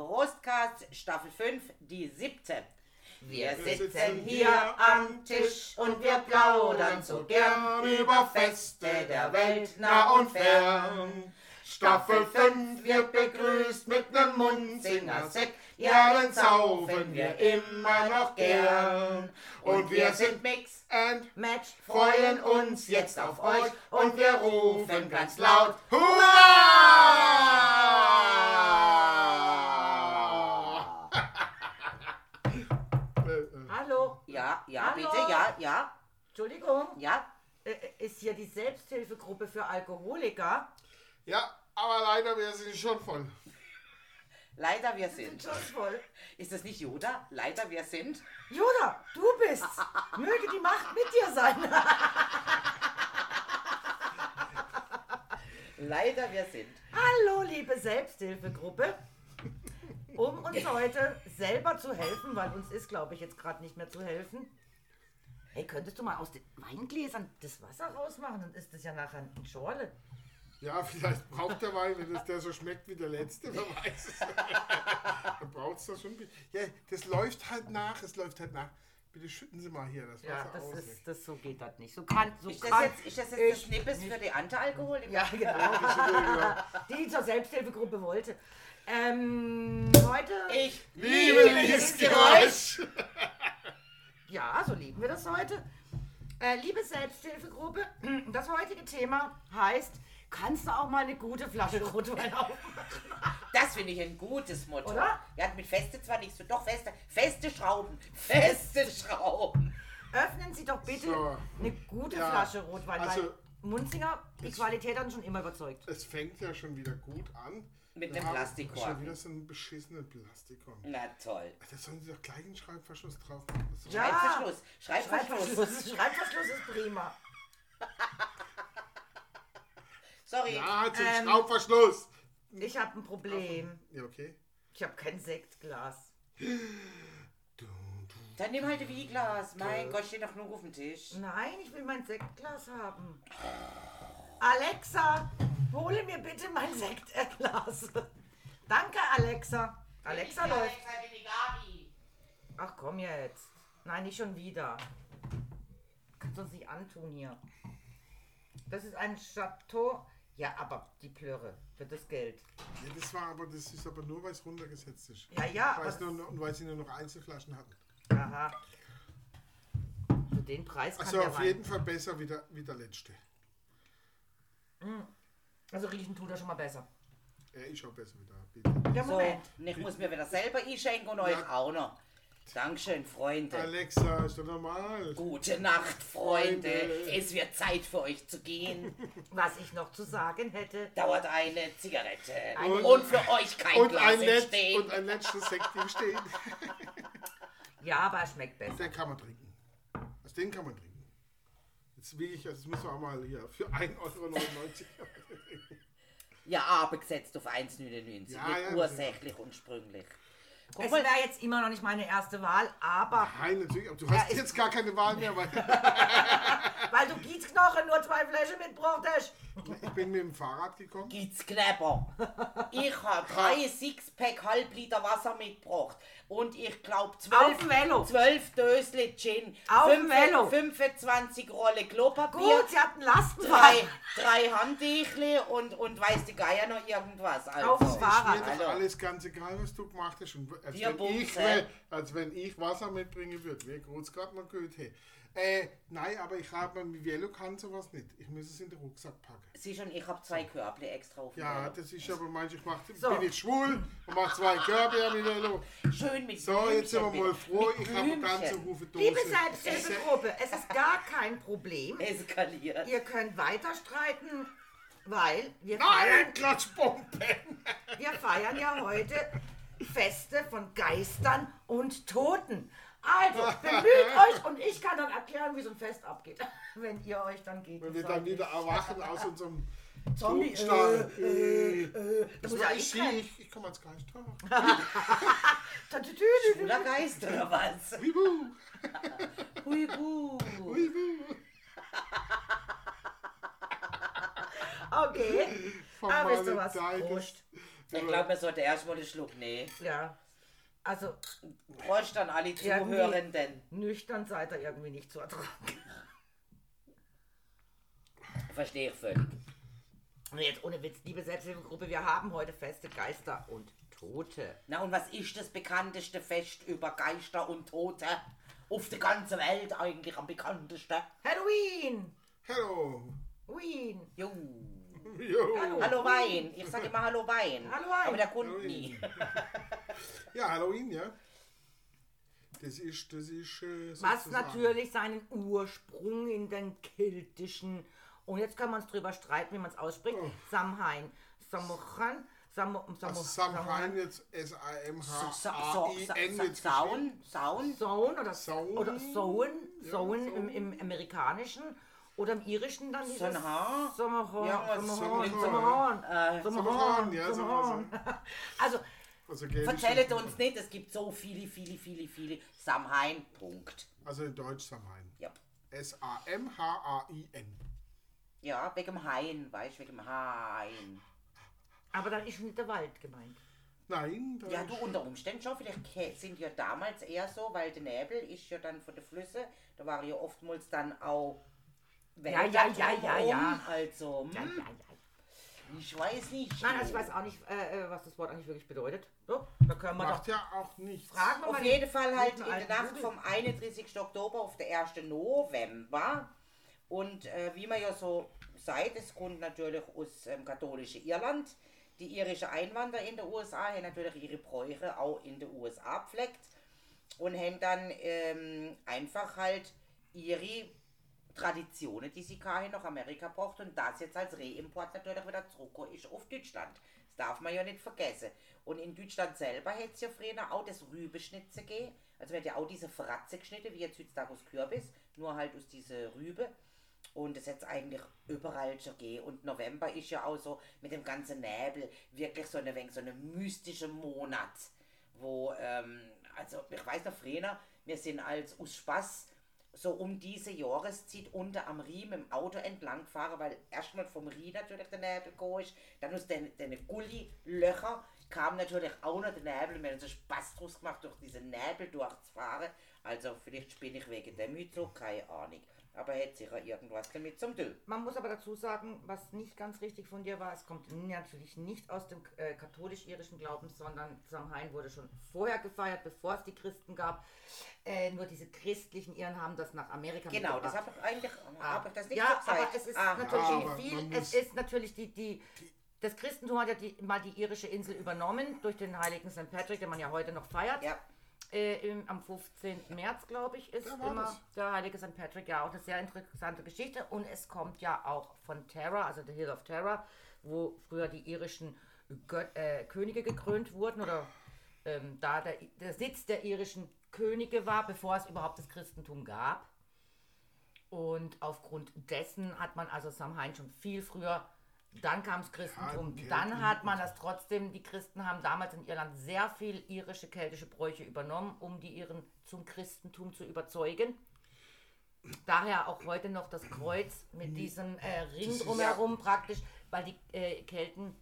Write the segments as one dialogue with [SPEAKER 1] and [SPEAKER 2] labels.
[SPEAKER 1] Prostcast Staffel 5, die siebte. Wir sitzen hier am Tisch und wir plaudern so gern über Feste der Welt nah und fern. Staffel 5 wird begrüßt mit nem Mundsinger-Sekt, ja, den saufen wir immer noch gern. Und wir sind Mix and Match, freuen uns jetzt auf euch und wir rufen ganz laut Hurra!
[SPEAKER 2] Entschuldigung,
[SPEAKER 1] ja.
[SPEAKER 2] ist hier die Selbsthilfegruppe für Alkoholiker?
[SPEAKER 3] Ja, aber leider, wir sind schon voll.
[SPEAKER 1] Leider wir sind.
[SPEAKER 2] Schon voll.
[SPEAKER 1] Ist das nicht Yoda? Leider wir sind.
[SPEAKER 2] Yoda, du bist's. Möge die Macht mit dir sein.
[SPEAKER 1] Leider wir sind.
[SPEAKER 2] Hallo, liebe Selbsthilfegruppe. Um uns heute selber zu helfen, weil uns ist, glaube ich, jetzt gerade nicht mehr zu helfen. Hey, könntest du mal aus den Weingläsern das Wasser rausmachen? Dann ist das ja nachher ein Schorle.
[SPEAKER 3] Ja, vielleicht braucht der Wein, wenn das der so schmeckt wie der letzte, wer weiß es. Dann braucht es das schon ein bisschen. Ja, das läuft halt nach, es läuft halt nach. Bitte schütten Sie mal hier das Wasser
[SPEAKER 2] Ja, das
[SPEAKER 3] aus.
[SPEAKER 2] ist, das so geht das nicht. So kann, so
[SPEAKER 1] Ist das
[SPEAKER 2] kann
[SPEAKER 1] jetzt, ist das, jetzt
[SPEAKER 2] ich
[SPEAKER 1] Schnippes für die Antialkoholiker?
[SPEAKER 2] Ja, genau. Die zur Selbsthilfegruppe wollte. Ähm, heute.
[SPEAKER 1] Ich
[SPEAKER 3] Liebe dieses Geräusch!
[SPEAKER 2] Ja, so lieben wir das heute. Äh, liebe Selbsthilfegruppe, das heutige Thema heißt, kannst du auch mal eine gute Flasche Rotwein aufmachen?
[SPEAKER 1] Das finde ich ein gutes Motto.
[SPEAKER 2] Oder?
[SPEAKER 1] Ja, mit feste zwar nicht so, doch feste, feste Schrauben, feste Schrauben.
[SPEAKER 2] Öffnen Sie doch bitte
[SPEAKER 3] So.
[SPEAKER 2] eine gute
[SPEAKER 3] Ja,
[SPEAKER 2] Flasche Rotwein,
[SPEAKER 3] also-
[SPEAKER 2] weil Munzinger, die Qualität hat uns schon immer überzeugt.
[SPEAKER 3] Es fängt ja schon wieder gut an.
[SPEAKER 1] Mit dem
[SPEAKER 3] haben
[SPEAKER 1] Plastikkorb.
[SPEAKER 3] Schon wieder so einen beschissenen Plastikkorb.
[SPEAKER 1] Na toll.
[SPEAKER 3] Da sollen Sie doch gleich einen Schreibverschluss drauf machen.
[SPEAKER 2] Ja.
[SPEAKER 1] Schreibverschluss, Schreibverschluss.
[SPEAKER 2] Schreibverschluss, Schreibverschluss ist prima.
[SPEAKER 1] Sorry.
[SPEAKER 3] Ja, zum
[SPEAKER 2] Ähm,
[SPEAKER 3] Schraubverschluss.
[SPEAKER 2] Ich habe ein Problem.
[SPEAKER 3] Ja, okay.
[SPEAKER 2] Ich habe kein Sektglas.
[SPEAKER 1] Dann nimm halt ein Wieglas. Mein Gott, steht doch nur auf dem Tisch.
[SPEAKER 2] Nein, ich will mein Sektglas haben. Alexa, hole mir bitte mein Sektglas. Danke, Alexa. Alexa läuft. Ach komm jetzt. Nein, nicht schon wieder. Kannst du uns nicht antun hier. Das ist ein Chateau. Ja, aber die Plörre für das Geld.
[SPEAKER 3] Ja, das war aber, das ist aber nur, weil es runtergesetzt ist.
[SPEAKER 2] Ja, ja,
[SPEAKER 3] Weil, es
[SPEAKER 2] aber-
[SPEAKER 3] nur, noch- und weil sie nur noch Einzelflaschen hatten.
[SPEAKER 2] Aha. Für den Preis kann
[SPEAKER 3] Also
[SPEAKER 2] der
[SPEAKER 3] auf
[SPEAKER 2] Wein.
[SPEAKER 3] jeden Fall besser wie der, wie der letzte.
[SPEAKER 2] Also riechen tut er schon mal besser.
[SPEAKER 3] Er ist auch besser wie der. Bitte.
[SPEAKER 2] Ja,
[SPEAKER 1] So,
[SPEAKER 2] Moment.
[SPEAKER 1] und ich muss mir wieder selber einschenken und euch
[SPEAKER 3] Ja.
[SPEAKER 1] auch noch. Dankeschön, Freunde.
[SPEAKER 3] Alexa, ist doch normal.
[SPEAKER 1] Gute Nacht, Freunde.
[SPEAKER 3] Freunde.
[SPEAKER 1] Es wird Zeit für euch zu gehen.
[SPEAKER 2] Was ich noch zu sagen hätte.
[SPEAKER 1] Dauert eine Zigarette.
[SPEAKER 2] Und-
[SPEAKER 1] und für euch kein
[SPEAKER 3] Und
[SPEAKER 1] Glas
[SPEAKER 3] ein,
[SPEAKER 1] im
[SPEAKER 3] Letz
[SPEAKER 1] Stehen.
[SPEAKER 3] und ein letztes Sekt im Stehen.
[SPEAKER 2] Ja, aber er schmeckt besser.
[SPEAKER 3] Den kann man trinken. Aus den kann man trinken. Jetzt will ich, das müssen wir auch mal hier für 1,99 Euro.
[SPEAKER 1] Ja, aber gesetzt auf 1,99.
[SPEAKER 3] Ja,
[SPEAKER 1] nicht
[SPEAKER 3] ja,
[SPEAKER 1] ursächlich und sprünglich. Guck
[SPEAKER 2] Es wäre jetzt immer noch nicht meine erste Wahl, aber
[SPEAKER 3] Nein, natürlich, aber du
[SPEAKER 2] Ja,
[SPEAKER 3] hast jetzt gar keine Wahl mehr, weil
[SPEAKER 2] weil du Giezknochen nur zwei Flaschen mitgebracht hast.
[SPEAKER 3] ich bin mit dem Fahrrad gekommen.
[SPEAKER 1] gibt's Knäpper. Ich habe drei Sixpack halb Liter Wasser mitgebracht. Und ich glaube
[SPEAKER 2] Auf
[SPEAKER 1] zwölf,
[SPEAKER 2] dem Velo.
[SPEAKER 1] zwölf Dösle Gin.
[SPEAKER 2] Auf dem Velo.
[SPEAKER 1] 25 Rolle Klopapier.
[SPEAKER 2] Gut, sie hatten
[SPEAKER 1] Drei,
[SPEAKER 2] Lastenfahrrad.
[SPEAKER 1] drei Handtüchle und, und weiß die Geier noch irgendwas. Also,
[SPEAKER 2] Auf dem Fahrrad.
[SPEAKER 3] Mir
[SPEAKER 1] Hallo.
[SPEAKER 3] doch alles ganz egal, was du gemacht hast. Und als, wenn ich, als wenn ich Wasser mitbringen würde, wäre kurz gerade mal gut. Hey. Äh, nein, aber ich habe mit Velo kann sowas nicht. Ich muss es in den Rucksack packen.
[SPEAKER 1] Sieh schon, ich habe zwei Körble extra auf
[SPEAKER 3] Ja,
[SPEAKER 1] Velo.
[SPEAKER 3] das ist aber manchmal, ich mach,
[SPEAKER 2] So.
[SPEAKER 3] bin ich schwul und mache zwei Körbe mit Velo.
[SPEAKER 1] Schön mit
[SPEAKER 3] So, jetzt sind wir
[SPEAKER 1] Blümchen,
[SPEAKER 3] mal froh, ich habe eine ganze
[SPEAKER 1] Blümchen.
[SPEAKER 3] Rufe Dose.
[SPEAKER 2] Liebe Selbsthilfegruppe, es ist gar kein Problem.
[SPEAKER 1] Eskaliert.
[SPEAKER 2] Ihr könnt weiter streiten, weil wir feiern,
[SPEAKER 3] Nein, Klatschbomben!
[SPEAKER 2] wir feiern ja heute Feste von Geistern und Toten. Also, bemüht euch und ich kann dann erklären, wie so ein Fest abgeht. Wenn ihr euch dann geht.
[SPEAKER 3] Wenn wir dann wieder erwachen aus unserem
[SPEAKER 2] Zombie, äh, äh, äh,
[SPEAKER 3] Das
[SPEAKER 2] muss
[SPEAKER 3] war
[SPEAKER 2] ja
[SPEAKER 3] ich,
[SPEAKER 2] ich rein.
[SPEAKER 3] ich, ich komme als Geist.
[SPEAKER 1] Schwuler Geist oder was?
[SPEAKER 3] Huibu,
[SPEAKER 1] Huibu.
[SPEAKER 3] huibu.
[SPEAKER 2] Okay. Ah, wisst ihr was?
[SPEAKER 3] Vermaledeite-
[SPEAKER 2] Prost.
[SPEAKER 1] Ich glaube, wir sollten erstmal einen Schluck nehmen.
[SPEAKER 2] Ja. Also,
[SPEAKER 1] Prost an alle Zuhörenden.
[SPEAKER 2] nüchtern seid ihr irgendwie nicht zu ertragen.
[SPEAKER 1] Verstehe ich völlig.
[SPEAKER 2] Und jetzt ohne Witz, liebe Selbsthilfegruppe, wir haben heute feste Geister und Tote.
[SPEAKER 1] Na und was ist das bekannteste Fest über Geister und Tote? Auf der ganzen Welt eigentlich am bekanntesten.
[SPEAKER 2] Halloween!
[SPEAKER 3] Hallo.
[SPEAKER 2] Wien!
[SPEAKER 1] Jo.
[SPEAKER 3] Jo.
[SPEAKER 1] Hallo Wein. Ich sage immer Hallo Wein.
[SPEAKER 2] Hallo Wein.
[SPEAKER 1] Aber der kommt
[SPEAKER 3] Hallo
[SPEAKER 1] nie.
[SPEAKER 3] Ja, Halloween, ja. Das ist, das ist. Äh,
[SPEAKER 2] Was natürlich seinen Ursprung in den keltischen, und jetzt kann man es drüber streiten, wie man es ausspricht, Samhain, Samochan, Samo, Samo,
[SPEAKER 3] Also Samhain jetzt S-A-M-H-A-I-N.
[SPEAKER 1] Saun, Saun.
[SPEAKER 2] Sohn oder
[SPEAKER 3] Sohn.
[SPEAKER 2] oder Sohn Sohn. im, im amerikanischen oder im irischen dann dieses
[SPEAKER 1] Sonnehan.
[SPEAKER 2] Sommerhorn,
[SPEAKER 1] Ja,
[SPEAKER 2] Sommerhorn,
[SPEAKER 3] Sommerhorn.
[SPEAKER 2] Sommerhorn,
[SPEAKER 1] Äh,
[SPEAKER 2] Sommerhorn,
[SPEAKER 3] ja,
[SPEAKER 2] Sommerhorn. Also
[SPEAKER 3] Also, ist-
[SPEAKER 1] uns nicht, es gibt so viele, viele, viele, viele Samhain. Punkt.
[SPEAKER 3] Also in Deutsch Samhain.
[SPEAKER 1] Ja.
[SPEAKER 3] S-A-M-H-A-I-N.
[SPEAKER 1] Ja, wegen dem Hain, weißt du, wegen dem Hain.
[SPEAKER 2] aber dann ist nicht der Wald gemeint.
[SPEAKER 3] Nein,
[SPEAKER 1] Ja, du unter Umständen schon, vielleicht sind ja damals eher so, weil der Nebel ist ja dann von den Flüssen, da waren ja oftmals dann auch
[SPEAKER 2] Ja, ja, ja, ja, ja.
[SPEAKER 1] drumherum. Also, hm,
[SPEAKER 2] Ja, ja, ja.
[SPEAKER 1] Ich weiß nicht.
[SPEAKER 2] Nein, also ich weiß auch nicht, äh, äh, was das Wort eigentlich wirklich bedeutet. So, da können wir
[SPEAKER 3] macht
[SPEAKER 2] doch
[SPEAKER 3] ja auch nichts.
[SPEAKER 2] fragen. wir
[SPEAKER 1] Auf
[SPEAKER 2] mal
[SPEAKER 1] jeden
[SPEAKER 2] den
[SPEAKER 1] Fall halt in der Nacht vom 31. Oktober auf der 1. November. Und äh, wie man ja so sagt, es kommt natürlich aus ähm, katholischen Irland. Die irische Einwanderer in den USA haben natürlich ihre Bräuche auch in den USA gepflegt und haben dann ähm, einfach halt ihre Traditionen, die sie kaum nach Amerika braucht und das jetzt als Reimport natürlich wieder zurück ist auf Deutschland. Das darf man ja nicht vergessen. Und in Deutschland selber hätte es ja früher auch das Rübeschnitze gegeben. Also wird ja auch diese Fratze geschnitten, wie jetzt heutzutage aus Kürbis, nur halt aus dieser Rübe. Und das es eigentlich überall schon gegeben. Und November ist ja auch so mit dem ganzen Nebel wirklich so eine wenig so eine mystische Monat, wo, ähm, also ich weiß noch früher, wir sind als aus Spaß so um diese Jahreszeit unter am Riemen im Auto entlang gefahren, weil erstmal vom Rhein natürlich der Nebel gekommen ist, dann aus den, den Gulli-Löcher kam natürlich auch noch der Nebel wir haben so Spaß draus gemacht, durch diese Nebel durchzufahren. Also vielleicht spinne ich wegen dem heute so, keine Ahnung. Aber hätte sicher irgendwas damit zum tun.
[SPEAKER 2] Man muss aber dazu sagen, was nicht ganz richtig von dir war, es kommt natürlich nicht aus dem äh, katholisch-irischen Glauben, sondern Samhain wurde schon vorher gefeiert, bevor es die Christen gab. Äh, nur diese christlichen Iren haben das nach Amerika
[SPEAKER 1] Genau, das habe ich eigentlich hab ich das nicht
[SPEAKER 2] ja,
[SPEAKER 1] gesagt.
[SPEAKER 2] aber es ist
[SPEAKER 1] Ah,
[SPEAKER 2] natürlich
[SPEAKER 3] Ja, aber
[SPEAKER 2] viel, es ist natürlich die, die, das Christentum hat ja die, mal die irische Insel übernommen durch den heiligen St. Patrick, den man ja heute noch feiert.
[SPEAKER 1] Ja.
[SPEAKER 2] Äh, im, am 15. März, glaube ich, ist
[SPEAKER 3] Ja,
[SPEAKER 2] immer
[SPEAKER 3] das.
[SPEAKER 2] der heilige St. Patrick. Ja, auch eine sehr interessante Geschichte. Und es kommt ja auch von Terra, also der Hill of Terra, wo früher die irischen Gött, äh, Könige gekrönt wurden oder ähm, da der, der Sitz der irischen Könige war, bevor es überhaupt das Christentum gab. Und aufgrund dessen hat man also Samhain schon viel früher, dann kam das Christentum,
[SPEAKER 3] okay,
[SPEAKER 2] dann hat man das trotzdem, die Christen haben damals in Irland sehr viel irische keltische Bräuche übernommen, um die Iren zum Christentum zu überzeugen. Daher auch heute noch das Kreuz mit diesem äh, Ring drumherum praktisch, weil die äh, Kelten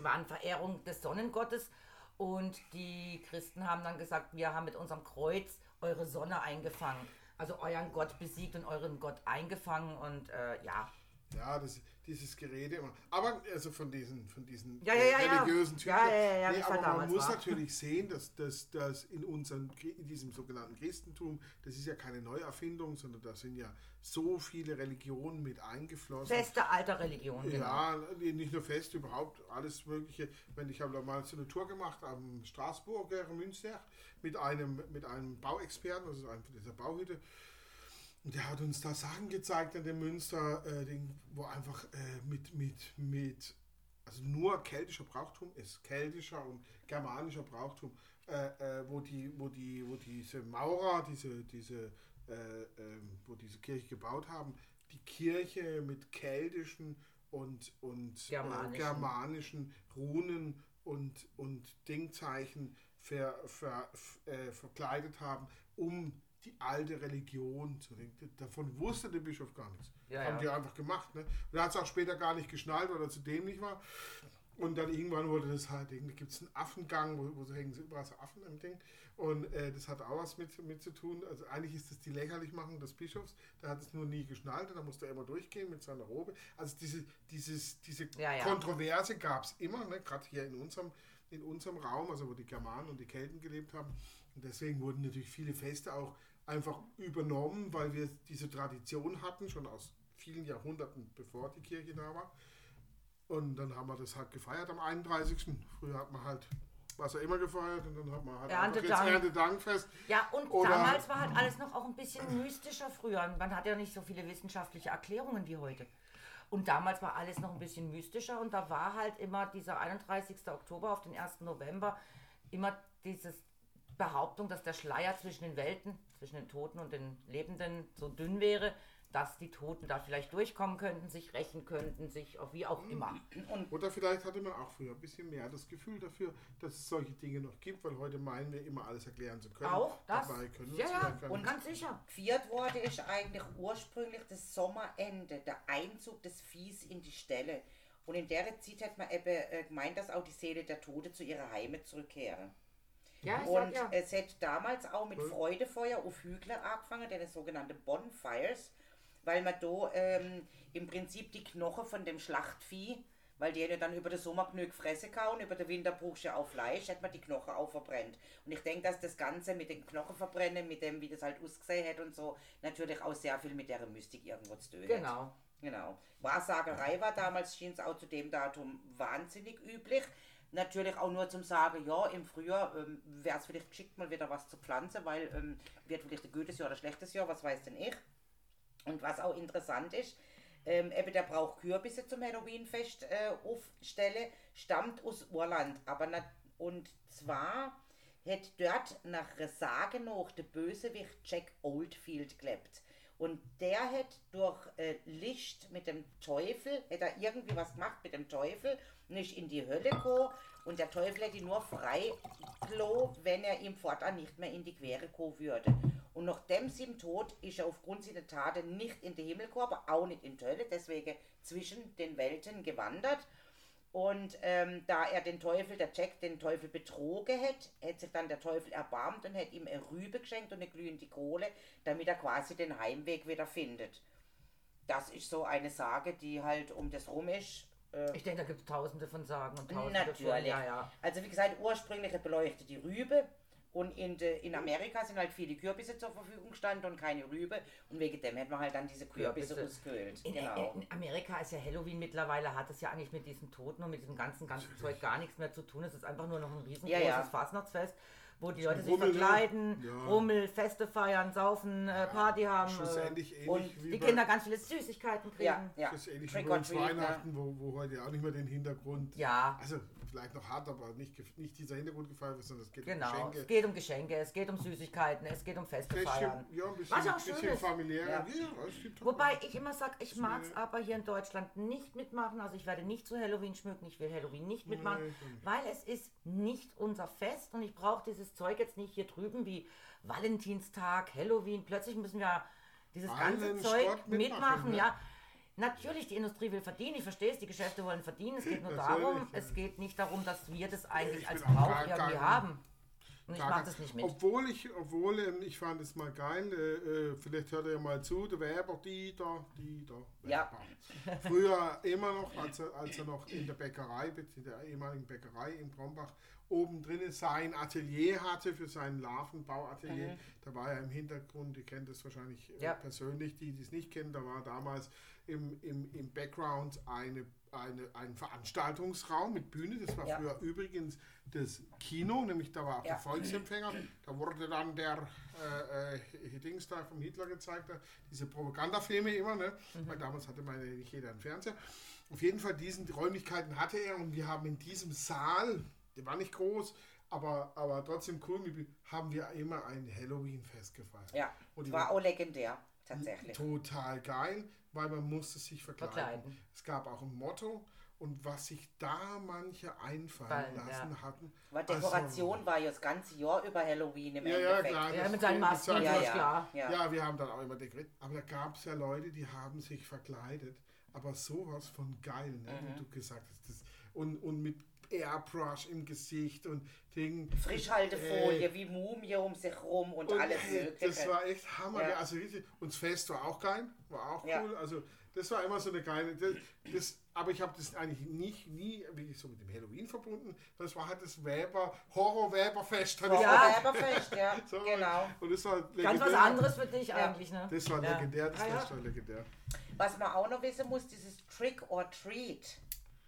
[SPEAKER 2] waren Verehrung des Sonnengottes und die Christen haben dann gesagt, wir haben mit unserem Kreuz eure Sonne eingefangen. Also euren Gott besiegt und euren Gott eingefangen und äh, ja.
[SPEAKER 3] Ja, das, dieses Gerede immer. Aber also von diesen, von diesen
[SPEAKER 2] Ja, ja, ja, ja.
[SPEAKER 3] religiösen Typen.
[SPEAKER 2] Ja, ja, ja, ja,
[SPEAKER 3] nee, aber man muss
[SPEAKER 2] war.
[SPEAKER 3] natürlich sehen, dass, dass, dass in, unserem, in diesem sogenannten Christentum, das ist ja keine Neuerfindung, sondern da sind ja so viele Religionen mit eingeflossen.
[SPEAKER 2] Feste alte Religion, genau.
[SPEAKER 3] Ja, nee, nicht nur fest, überhaupt alles Mögliche. Wenn ich habe da mal so eine Tour gemacht am Straßburger Münster mit einem, mit einem Bauexperten, also einem dieser Bauhütte. Und der hat uns da Sachen gezeigt an dem Münster, äh, Ding, wo einfach äh, mit, mit, mit, also nur keltischer Brauchtum ist, keltischer und germanischer Brauchtum, äh, äh, wo die, wo die, wo diese Maurer, diese, diese, äh, ähm, wo diese Kirche gebaut haben, die Kirche mit keltischen und, und
[SPEAKER 2] Germanischen.
[SPEAKER 3] Äh, germanischen Runen und, und Dingzeichen ver, ver, äh, verkleidet haben, um die alte Religion zu denken. Davon wusste der Bischof gar nichts.
[SPEAKER 2] Ja,
[SPEAKER 3] haben
[SPEAKER 2] ja.
[SPEAKER 3] die einfach gemacht. Ne? Und er hat es auch später gar nicht geschnallt, weil er zu dämlich war. Und dann irgendwann wurde das halt, da gibt es einen Affengang, wo, wo so hängen so überall so Affen im Ding. Und äh, das hat auch was mit, mit zu tun. Also eigentlich ist das die Lächerlichmachung des Bischofs. Der hat es nur nie geschnallt und da musste er immer durchgehen mit seiner Robe. Also diese, dieses, diese
[SPEAKER 2] ja.
[SPEAKER 3] Kontroverse gab es immer, ne? gerade hier in unserem, in unserem Raum, also wo die Germanen und die Kelten gelebt haben. Und deswegen wurden natürlich viele Feste auch einfach übernommen, weil wir diese Tradition hatten, schon aus vielen Jahrhunderten, bevor die Kirche da war. Und dann haben wir das halt gefeiert am 31. Früher hat man halt, was er immer gefeiert, und dann hat man halt
[SPEAKER 2] Erntedank.
[SPEAKER 3] Erntedankfest.
[SPEAKER 2] Ja, und
[SPEAKER 3] Oder-
[SPEAKER 2] damals war halt alles noch auch ein bisschen mystischer früher. Man hat ja nicht so viele wissenschaftliche Erklärungen wie heute. Und damals war alles noch ein bisschen mystischer und da war halt immer dieser 31. Oktober auf den 1. November immer diese Behauptung, dass der Schleier zwischen den Welten, zwischen den Toten und den Lebenden so dünn wäre, dass die Toten da vielleicht durchkommen könnten, sich rächen könnten, sich auch wie auch immer.
[SPEAKER 3] Oder vielleicht hatte man auch früher ein bisschen mehr das Gefühl dafür, dass es solche Dinge noch gibt, weil heute meinen wir immer alles erklären zu können.
[SPEAKER 2] Auch das?
[SPEAKER 3] Dabei können wir
[SPEAKER 2] Ja, ja, und ganz sicher.
[SPEAKER 1] Gefeiert wurde ist eigentlich ursprünglich das Sommerende, der Einzug des Viehs in die Ställe. Und in der Zeit hat man eben äh, gemeint, dass auch die Seele der Tote zu ihrer Heimat zurückkehren.
[SPEAKER 2] Ja, ich sag
[SPEAKER 1] Und
[SPEAKER 2] ja.
[SPEAKER 1] es hat damals auch mit Freudefeuer auf Hügler angefangen, denn es sogenannte Bonfires, weil man da ähm, im Prinzip die Knochen von dem Schlachtvieh, weil die ja dann über den Sommer genug fressen kann und über den Winter brauchst du ja auch Fleisch, hat man die Knochen auch verbrennt. Und ich denke, dass das Ganze mit den Knochen verbrennen, mit dem, wie das halt ausgesehen hat und so, natürlich auch sehr viel mit der Mystik irgendwo zu tun.
[SPEAKER 2] Genau.
[SPEAKER 1] Genau. Wahrsagerei war damals, schien es auch zu dem Datum wahnsinnig üblich. Natürlich auch nur zum Sagen, ja, im Frühjahr ähm, wäre es vielleicht geschickt, mal wieder was zu pflanzen, weil ähm, wird vielleicht ein gutes Jahr oder ein schlechtes Jahr, was weiß denn ich. Und was auch interessant ist, ähm, eben der Brauch Kürbisse zum Halloweenfest äh, aufstelle, stammt aus Urland. Aber nat- und zwar hat dort nach einer Sage noch der Bösewicht Jack Oldfield gelebt. Und der hat durch äh, Licht mit dem Teufel, hat er irgendwie was gemacht mit dem Teufel ist in die Hölle gekommen. Und der Teufel hätte ihn nur frei gelassen, wenn er ihm fortan nicht mehr in die Quere kommen würde. Und nachdem sie Tod ist er aufgrund seiner Taten nicht in den Himmel gekommen, aber auch nicht in die Hölle, deswegen zwischen den Welten gewandert. Und ähm, da er den Teufel, der Jack, den Teufel betrogen hat, hat sich dann der Teufel erbarmt und hat ihm eine Rübe geschenkt und eine glühende Kohle, damit er quasi den Heimweg wieder findet. Das ist so eine Sage, die halt um das rum ist. Äh,
[SPEAKER 2] Ich denke, da gibt es tausende von Sagen und tausende
[SPEAKER 1] Natürlich.
[SPEAKER 2] von. Ja, ja.
[SPEAKER 1] Also wie gesagt, ursprünglich beleuchtet die Rübe und in, de, in Amerika sind halt viele Kürbisse zur Verfügung gestanden und keine Rübe und wegen dem hat man halt dann diese Kürbisse
[SPEAKER 2] Kürbisse.
[SPEAKER 1] ausgehöhlt.
[SPEAKER 2] In,
[SPEAKER 1] Genau.
[SPEAKER 2] in Amerika ist ja Halloween mittlerweile, hat es ja eigentlich mit diesen Toten und mit diesem ganzen, ganzen Zeug gar nichts mehr zu tun. Es ist einfach nur noch ein riesengroßes
[SPEAKER 1] Ja, ja.
[SPEAKER 2] Fastnachtsfest, wo die Leute sich
[SPEAKER 3] Rummel,
[SPEAKER 2] verkleiden,
[SPEAKER 3] Ja.
[SPEAKER 2] Rummel, Feste feiern, saufen, äh, Party haben. Äh,
[SPEAKER 3] Schlussendlich ähnlich
[SPEAKER 1] und
[SPEAKER 3] wie
[SPEAKER 2] die Kinder ganz viele Süßigkeiten kriegen.
[SPEAKER 1] Ja, ja.
[SPEAKER 3] Das ist ähnlich wie bei uns? Weihnachten, wo, wo heute auch nicht mehr den Hintergrund.
[SPEAKER 2] Ja.
[SPEAKER 3] Also vielleicht noch hart, aber nicht, nicht dieser Hintergrund gefeiert wird, sondern es geht
[SPEAKER 2] Genau,
[SPEAKER 3] um
[SPEAKER 2] es
[SPEAKER 3] Geschenke.
[SPEAKER 2] geht um Geschenke, es geht um Süßigkeiten, es geht um Feste feiern.
[SPEAKER 3] Bisschen, ja, ein bisschen,
[SPEAKER 2] Was auch schön
[SPEAKER 3] bisschen
[SPEAKER 2] ist.
[SPEAKER 3] familiär.
[SPEAKER 1] Ja.
[SPEAKER 3] Ja, es
[SPEAKER 2] Wobei ich immer sage, ich mag es aber hier in Deutschland nicht mitmachen. Also ich werde nicht zu Halloween schmücken, ich will Halloween nicht mitmachen,
[SPEAKER 3] nicht.
[SPEAKER 2] weil es ist nicht unser Fest und ich brauche dieses Zeug jetzt nicht hier drüben wie Valentinstag, Halloween. Plötzlich müssen wir dieses ganze
[SPEAKER 3] Allen
[SPEAKER 2] Zeug
[SPEAKER 3] Schrott
[SPEAKER 2] mitmachen.
[SPEAKER 3] mitmachen, ne?
[SPEAKER 2] Ja, natürlich, die Industrie will verdienen, ich verstehe es, die Geschäfte wollen verdienen. Es geht nur
[SPEAKER 3] Natürlich,
[SPEAKER 2] darum,
[SPEAKER 3] ja.
[SPEAKER 2] es geht nicht darum, dass wir das eigentlich
[SPEAKER 3] Ich
[SPEAKER 2] als Brauch irgendwie haben. Und ich
[SPEAKER 3] kein-
[SPEAKER 2] das nicht mit.
[SPEAKER 3] Obwohl ich, obwohl ähm, ich fand es mal geil, äh, äh, vielleicht hört ihr mal zu, der Weber, Dieter, Dieter,
[SPEAKER 1] Ja.
[SPEAKER 3] Weber. Früher immer noch, als er, als er noch in der Bäckerei, in der ehemaligen Bäckerei in Brombach, oben drinnen sein Atelier hatte für sein Larvenbauatelier. Da war er im Hintergrund, ihr kennt das wahrscheinlich äh,
[SPEAKER 2] Ja.
[SPEAKER 3] persönlich, die die es nicht kennen, da war damals im, im, im Background eine, eine, ein Veranstaltungsraum mit Bühne. Das war
[SPEAKER 1] Ja.
[SPEAKER 3] früher übrigens das Kino, nämlich da war auch
[SPEAKER 1] Ja.
[SPEAKER 3] der Volksempfänger. Da wurde dann der äh, äh, Dings da vom Hitler gezeigt, diese Propagandafilme immer, ne? weil damals hatte man ja nicht jeder einen Fernseher. Auf jeden Fall diesen Räumlichkeiten hatte er und wir haben in diesem Saal, der war nicht groß, aber, aber trotzdem cool, haben wir immer ein Halloween-Fest gefeiert.
[SPEAKER 1] Ja,
[SPEAKER 3] Und
[SPEAKER 1] war auch legendär, tatsächlich.
[SPEAKER 3] Total geil, weil man musste sich verkleiden.
[SPEAKER 2] Verkleiden.
[SPEAKER 3] Es gab auch ein Motto und was sich da manche einfallen
[SPEAKER 2] Fallen,
[SPEAKER 3] lassen
[SPEAKER 2] ja.
[SPEAKER 3] hatten.
[SPEAKER 1] Weil Dekoration war ja das ganze Jahr über Halloween im
[SPEAKER 3] Also, ja, ja,
[SPEAKER 1] Endeffekt.
[SPEAKER 3] klar.
[SPEAKER 2] Ja, mit seinen Masken,
[SPEAKER 1] Ja,
[SPEAKER 2] ist
[SPEAKER 1] ja,
[SPEAKER 2] klar.
[SPEAKER 1] ja.
[SPEAKER 3] Ja, wir haben dann auch immer dekoriert. Aber da gab es ja Leute, die haben sich verkleidet. Aber sowas von geil, ne?
[SPEAKER 1] Mhm.
[SPEAKER 3] wie du gesagt hast. Das, und, und mit Airbrush im Gesicht und Ding.
[SPEAKER 1] Frischhaltefolie äh, wie Mumie um sich rum und, und alles
[SPEAKER 3] mögliche. Das war echt Hammer. Ja. Also richtig. Und das Fest war auch geil, war auch ja. cool. Also das war immer so eine geile. Das, das aber ich habe das eigentlich nicht, nie wirklich so mit dem Halloween verbunden. Das war halt das Weber, Horror-Weberfest.
[SPEAKER 2] Ja, Weberfest, ja, so, genau. Und das war legendär. Ganz was anderes für dich ja. eigentlich, ne?
[SPEAKER 3] Das war ja. legendär, das ah, war legendär.
[SPEAKER 1] Was man auch noch wissen muss, dieses Trick or Treat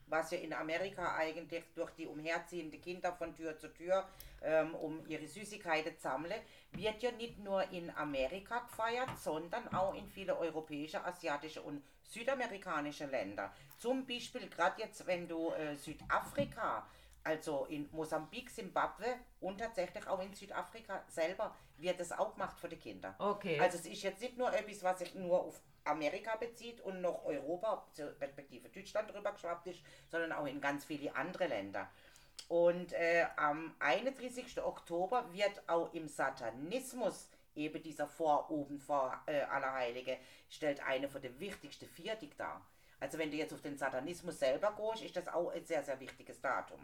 [SPEAKER 1] was ja in Amerika eigentlich durch die umherziehenden Kinder von Tür zu Tür ähm, um ihre Süßigkeiten sammeln, wird ja nicht nur in Amerika gefeiert, sondern auch in viele europäische, asiatische und südamerikanische Länder. Zum Beispiel gerade jetzt, wenn du äh, Südafrika, also in Mosambik, Simbabwe und tatsächlich auch in Südafrika selber wird es auch gemacht für die Kinder.
[SPEAKER 2] Okay.
[SPEAKER 1] Also es ist jetzt nicht nur etwas, was sich nur auf Amerika bezieht und noch Europa, respektive Deutschland drüber geschwappt ist, sondern auch in ganz viele andere Länder. Und äh, am 31. Oktober wird auch im Satanismus eben dieser Voroben vor äh, Allerheilige, stellt eine von den wichtigsten Viertig dar. Also wenn du jetzt auf den Satanismus selber gehst, ist das auch ein sehr, sehr wichtiges Datum.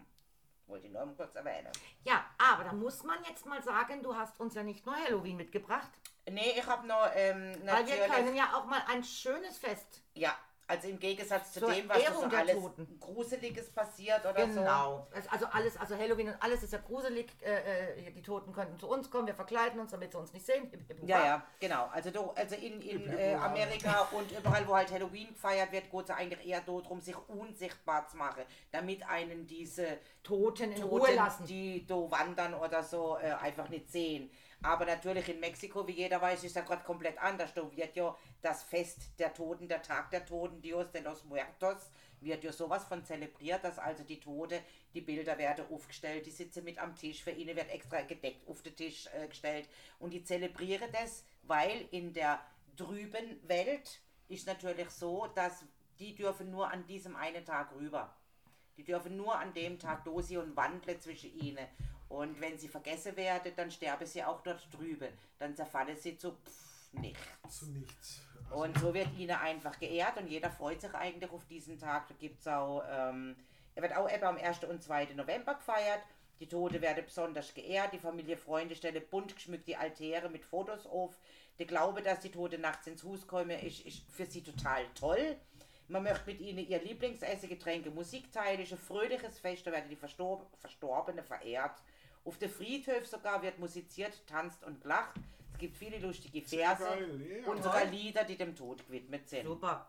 [SPEAKER 1] Wollte ich nur kurz erwähnen.
[SPEAKER 2] Ja, aber da muss man jetzt mal sagen, du hast uns ja nicht nur Halloween mitgebracht.
[SPEAKER 1] Nee, ich habe noch ähm,
[SPEAKER 2] Weil wir können ja auch mal ein schönes Fest.
[SPEAKER 1] Ja, also im Gegensatz zu Zur dem, was so alles Toten. Gruseliges passiert oder
[SPEAKER 2] genau. so. Genau. Also alles, also Halloween und alles ist ja gruselig. Äh, äh, die Toten könnten zu uns kommen, wir verkleiden uns, damit sie uns nicht sehen.
[SPEAKER 1] Ja, ja, genau. Also, do, also in, in äh, Amerika und überall, wo halt Halloween gefeiert wird, geht es eigentlich eher darum, sich unsichtbar zu machen, damit einen diese Toten in Toten, Ruhe lassen, die do wandern oder so, äh, einfach nicht sehen. Aber natürlich in Mexiko, wie jeder weiß, ist ja gerade komplett anders. Da wird ja das Fest der Toten, der Tag der Toten, Dios de los Muertos, wird ja sowas von zelebriert, dass also die Tote, die Bilder werden aufgestellt, die sitzen mit am Tisch, für ihnen wird extra gedeckt auf den Tisch äh, gestellt und die zelebrieren das, weil in der drüben Welt ist natürlich so, dass die dürfen nur an diesem einen Tag rüber. Die dürfen nur an dem Tag dosi und wandeln zwischen ihnen. Und wenn sie vergessen werden, dann sterben sie auch dort drüben. Dann zerfallen sie zu pff, nichts.
[SPEAKER 3] Zu nichts.
[SPEAKER 1] Also und so wird ihnen einfach geehrt und jeder freut sich eigentlich auf diesen Tag. Da gibt es auch, ähm, er wird auch etwa am 1. und 2. November gefeiert. Die Tote werden besonders geehrt. Die Familie, Freunde stellen bunt geschmückte Altäre mit Fotos auf. Der Glaube, dass die Tote nachts ins Haus kommen, ist, ist für sie total toll. Man möchte mit ihnen ihr Lieblingsessen, Getränke, Musik teilen. Ist ein fröhliches Fest, da werden die Verstorb Verstorbene verehrt. Auf der Friedhof sogar wird musiziert, tanzt und gelacht. Es gibt viele lustige Verse geil, ja. und sogar Lieder, die dem Tod gewidmet sind.
[SPEAKER 2] Super.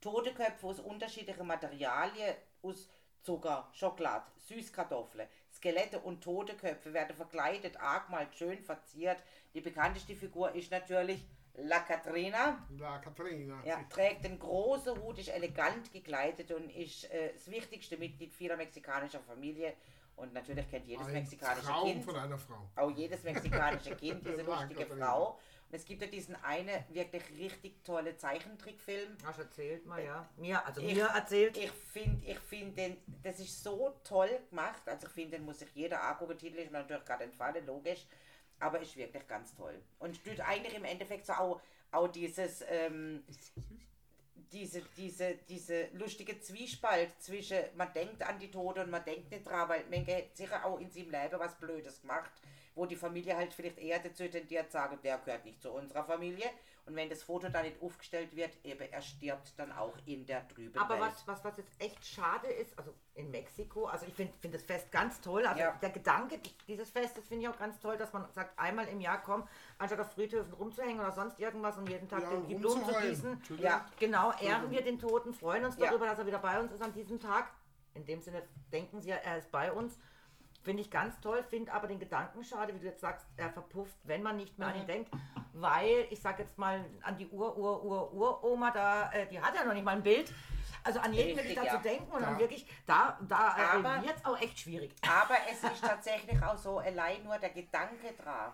[SPEAKER 1] Tote Köpfe aus unterschiedlichen Materialien, aus Zucker, Schokolade, Süßkartoffeln, Skelette und tote Köpfe werden verkleidet, argmalt, schön verziert. Die bekannteste Figur ist natürlich La Catrina.
[SPEAKER 3] La Catrina.
[SPEAKER 1] Ja, trägt den großen Hut, ist elegant gekleidet und ist äh, das wichtigste Mitglied vieler mexikanischer Familie und natürlich kennt jedes
[SPEAKER 3] Ein
[SPEAKER 1] mexikanische
[SPEAKER 3] Traum
[SPEAKER 1] Kind.
[SPEAKER 3] von einer Frau.
[SPEAKER 1] Auch jedes mexikanische Kind, diese lustige Frau. Und es gibt ja diesen eine wirklich richtig tolle Zeichentrickfilm.
[SPEAKER 2] Hast du erzählt mal, ja. Mir, also ich, mir erzählt.
[SPEAKER 1] Ich finde, ich find den, das ist so toll gemacht. Also ich finde, den muss sich jeder angucken. Titel ist mir natürlich gerade entfallen, logisch. Aber ist wirklich ganz toll. Und tut eigentlich im Endeffekt so auch, auch dieses, ähm, diese, diese, diese lustige Zwiespalt zwischen, man denkt an die Tote und man denkt nicht dran, weil man hat sicher auch in seinem Leben was Blödes gemacht, wo die Familie halt vielleicht eher dazu tendiert, sagen, der gehört nicht zu unserer Familie. Und wenn das Foto dann nicht aufgestellt wird, eben er stirbt dann auch in der drüben
[SPEAKER 2] Aber Welt. Was, was, was jetzt echt schade ist, also in Mexiko, also ich finde find das Fest ganz toll. Also ja. der Gedanke dieses Festes finde ich auch ganz toll, dass man sagt, einmal im Jahr kommen, anstatt auf Friedhöfen rumzuhängen oder sonst irgendwas und jeden Tag ja, die Blumen zu gießen. Ja, genau, ehren wir den Toten, freuen uns darüber, ja. dass er wieder bei uns ist an diesem Tag. In dem Sinne denken sie ja, er ist bei uns. Finde ich ganz toll, finde aber den Gedanken schade, wie du jetzt sagst, er verpufft, wenn man nicht mehr an ihn denkt, weil ich sage jetzt mal an die Ur, Ur, Ur, Uroma, da, äh, die hat ja noch nicht mal ein Bild. Also an jeden wirklich da zu denken und ja. dann wirklich, da, da äh, wird es auch echt schwierig.
[SPEAKER 1] Aber es ist tatsächlich auch so allein nur der Gedanke dran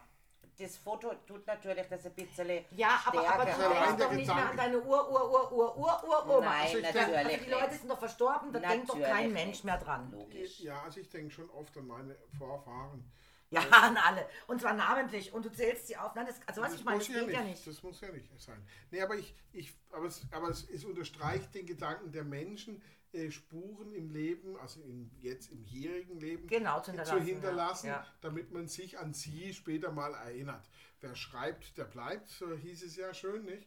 [SPEAKER 1] das Foto tut natürlich das ein bisschen
[SPEAKER 2] Ja, aber, aber du denkst doch nicht mehr an deine Ur, Ur, Ur, Ur, Ur, Ur, Oma.
[SPEAKER 1] Nein, also natürlich
[SPEAKER 2] also die Leute sind doch verstorben, da denkt doch kein Mensch mehr dran.
[SPEAKER 3] Logisch. Ja, also ich denke schon oft an meine Vorfahren.
[SPEAKER 2] Ja, an alle. Und zwar namentlich. Und du zählst sie auf. Nein, das, also was das ich meine, das
[SPEAKER 3] ja
[SPEAKER 2] geht
[SPEAKER 3] nicht.
[SPEAKER 2] ja nicht.
[SPEAKER 3] Das muss ja nicht sein. Nee, aber ich, ich aber es, aber es, es unterstreicht den Gedanken der Menschen, äh, Spuren im Leben, also in, jetzt im jährigen Leben,
[SPEAKER 2] Genau, zu
[SPEAKER 3] zu
[SPEAKER 2] hinterlassen,
[SPEAKER 3] hinterlassen,
[SPEAKER 2] ja.
[SPEAKER 3] Damit man sich an sie später mal erinnert. Wer schreibt, der bleibt, so hieß es ja schön, nicht?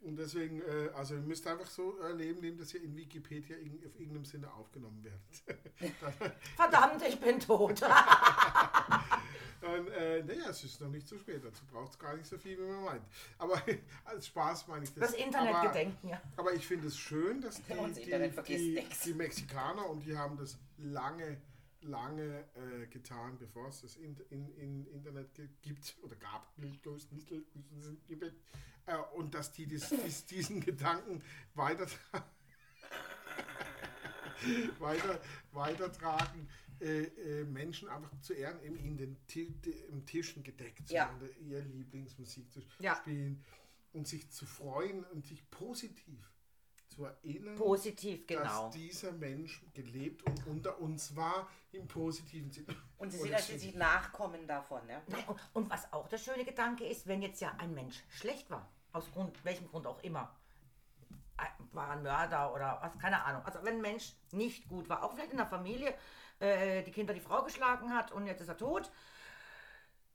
[SPEAKER 3] Und deswegen, äh, also ihr müsst einfach so äh, leben, nehmen, dass ihr in Wikipedia in, auf irgendeinem Sinne aufgenommen werdet.
[SPEAKER 2] Verdammt, ich bin tot.
[SPEAKER 3] Dann, äh, naja, es ist noch nicht zu spät, dazu braucht es gar nicht so viel, wie man meint. Aber als Spaß meine ich das.
[SPEAKER 2] Das Internet
[SPEAKER 3] aber,
[SPEAKER 2] gedenken, ja.
[SPEAKER 3] Aber ich finde es schön, dass die,
[SPEAKER 1] Und das
[SPEAKER 3] die, die, die Mexikaner, und die haben das lange, lange äh, getan, bevor es das in, in, in Internet gibt oder gab, äh, und dass die dies, dies, diesen Gedanken weiter, weiter, weitertragen, äh, äh, Menschen einfach zu ehren, eben in den im Tischen gedeckt zu
[SPEAKER 1] Ja.
[SPEAKER 3] haben, ihr Lieblingsmusik zu
[SPEAKER 2] Ja.
[SPEAKER 3] spielen und sich zu freuen und sich positiv zu erinnern,
[SPEAKER 2] Positiv, genau.
[SPEAKER 3] dass dieser Mensch gelebt und unter uns war im positiven Sinne.
[SPEAKER 1] Und sie sind
[SPEAKER 3] das
[SPEAKER 1] also
[SPEAKER 3] finde
[SPEAKER 1] sie
[SPEAKER 3] ich-
[SPEAKER 1] Nachkommen davon, ne?
[SPEAKER 2] Nein, und, und was auch der schöne Gedanke ist, wenn jetzt ja ein Mensch schlecht war, aus Grund, welchem Grund auch immer, ein- war ein Mörder oder was, keine Ahnung. Also wenn ein Mensch nicht gut war, auch vielleicht in der Familie, äh, die Kinder die Frau geschlagen hat und jetzt ist er tot,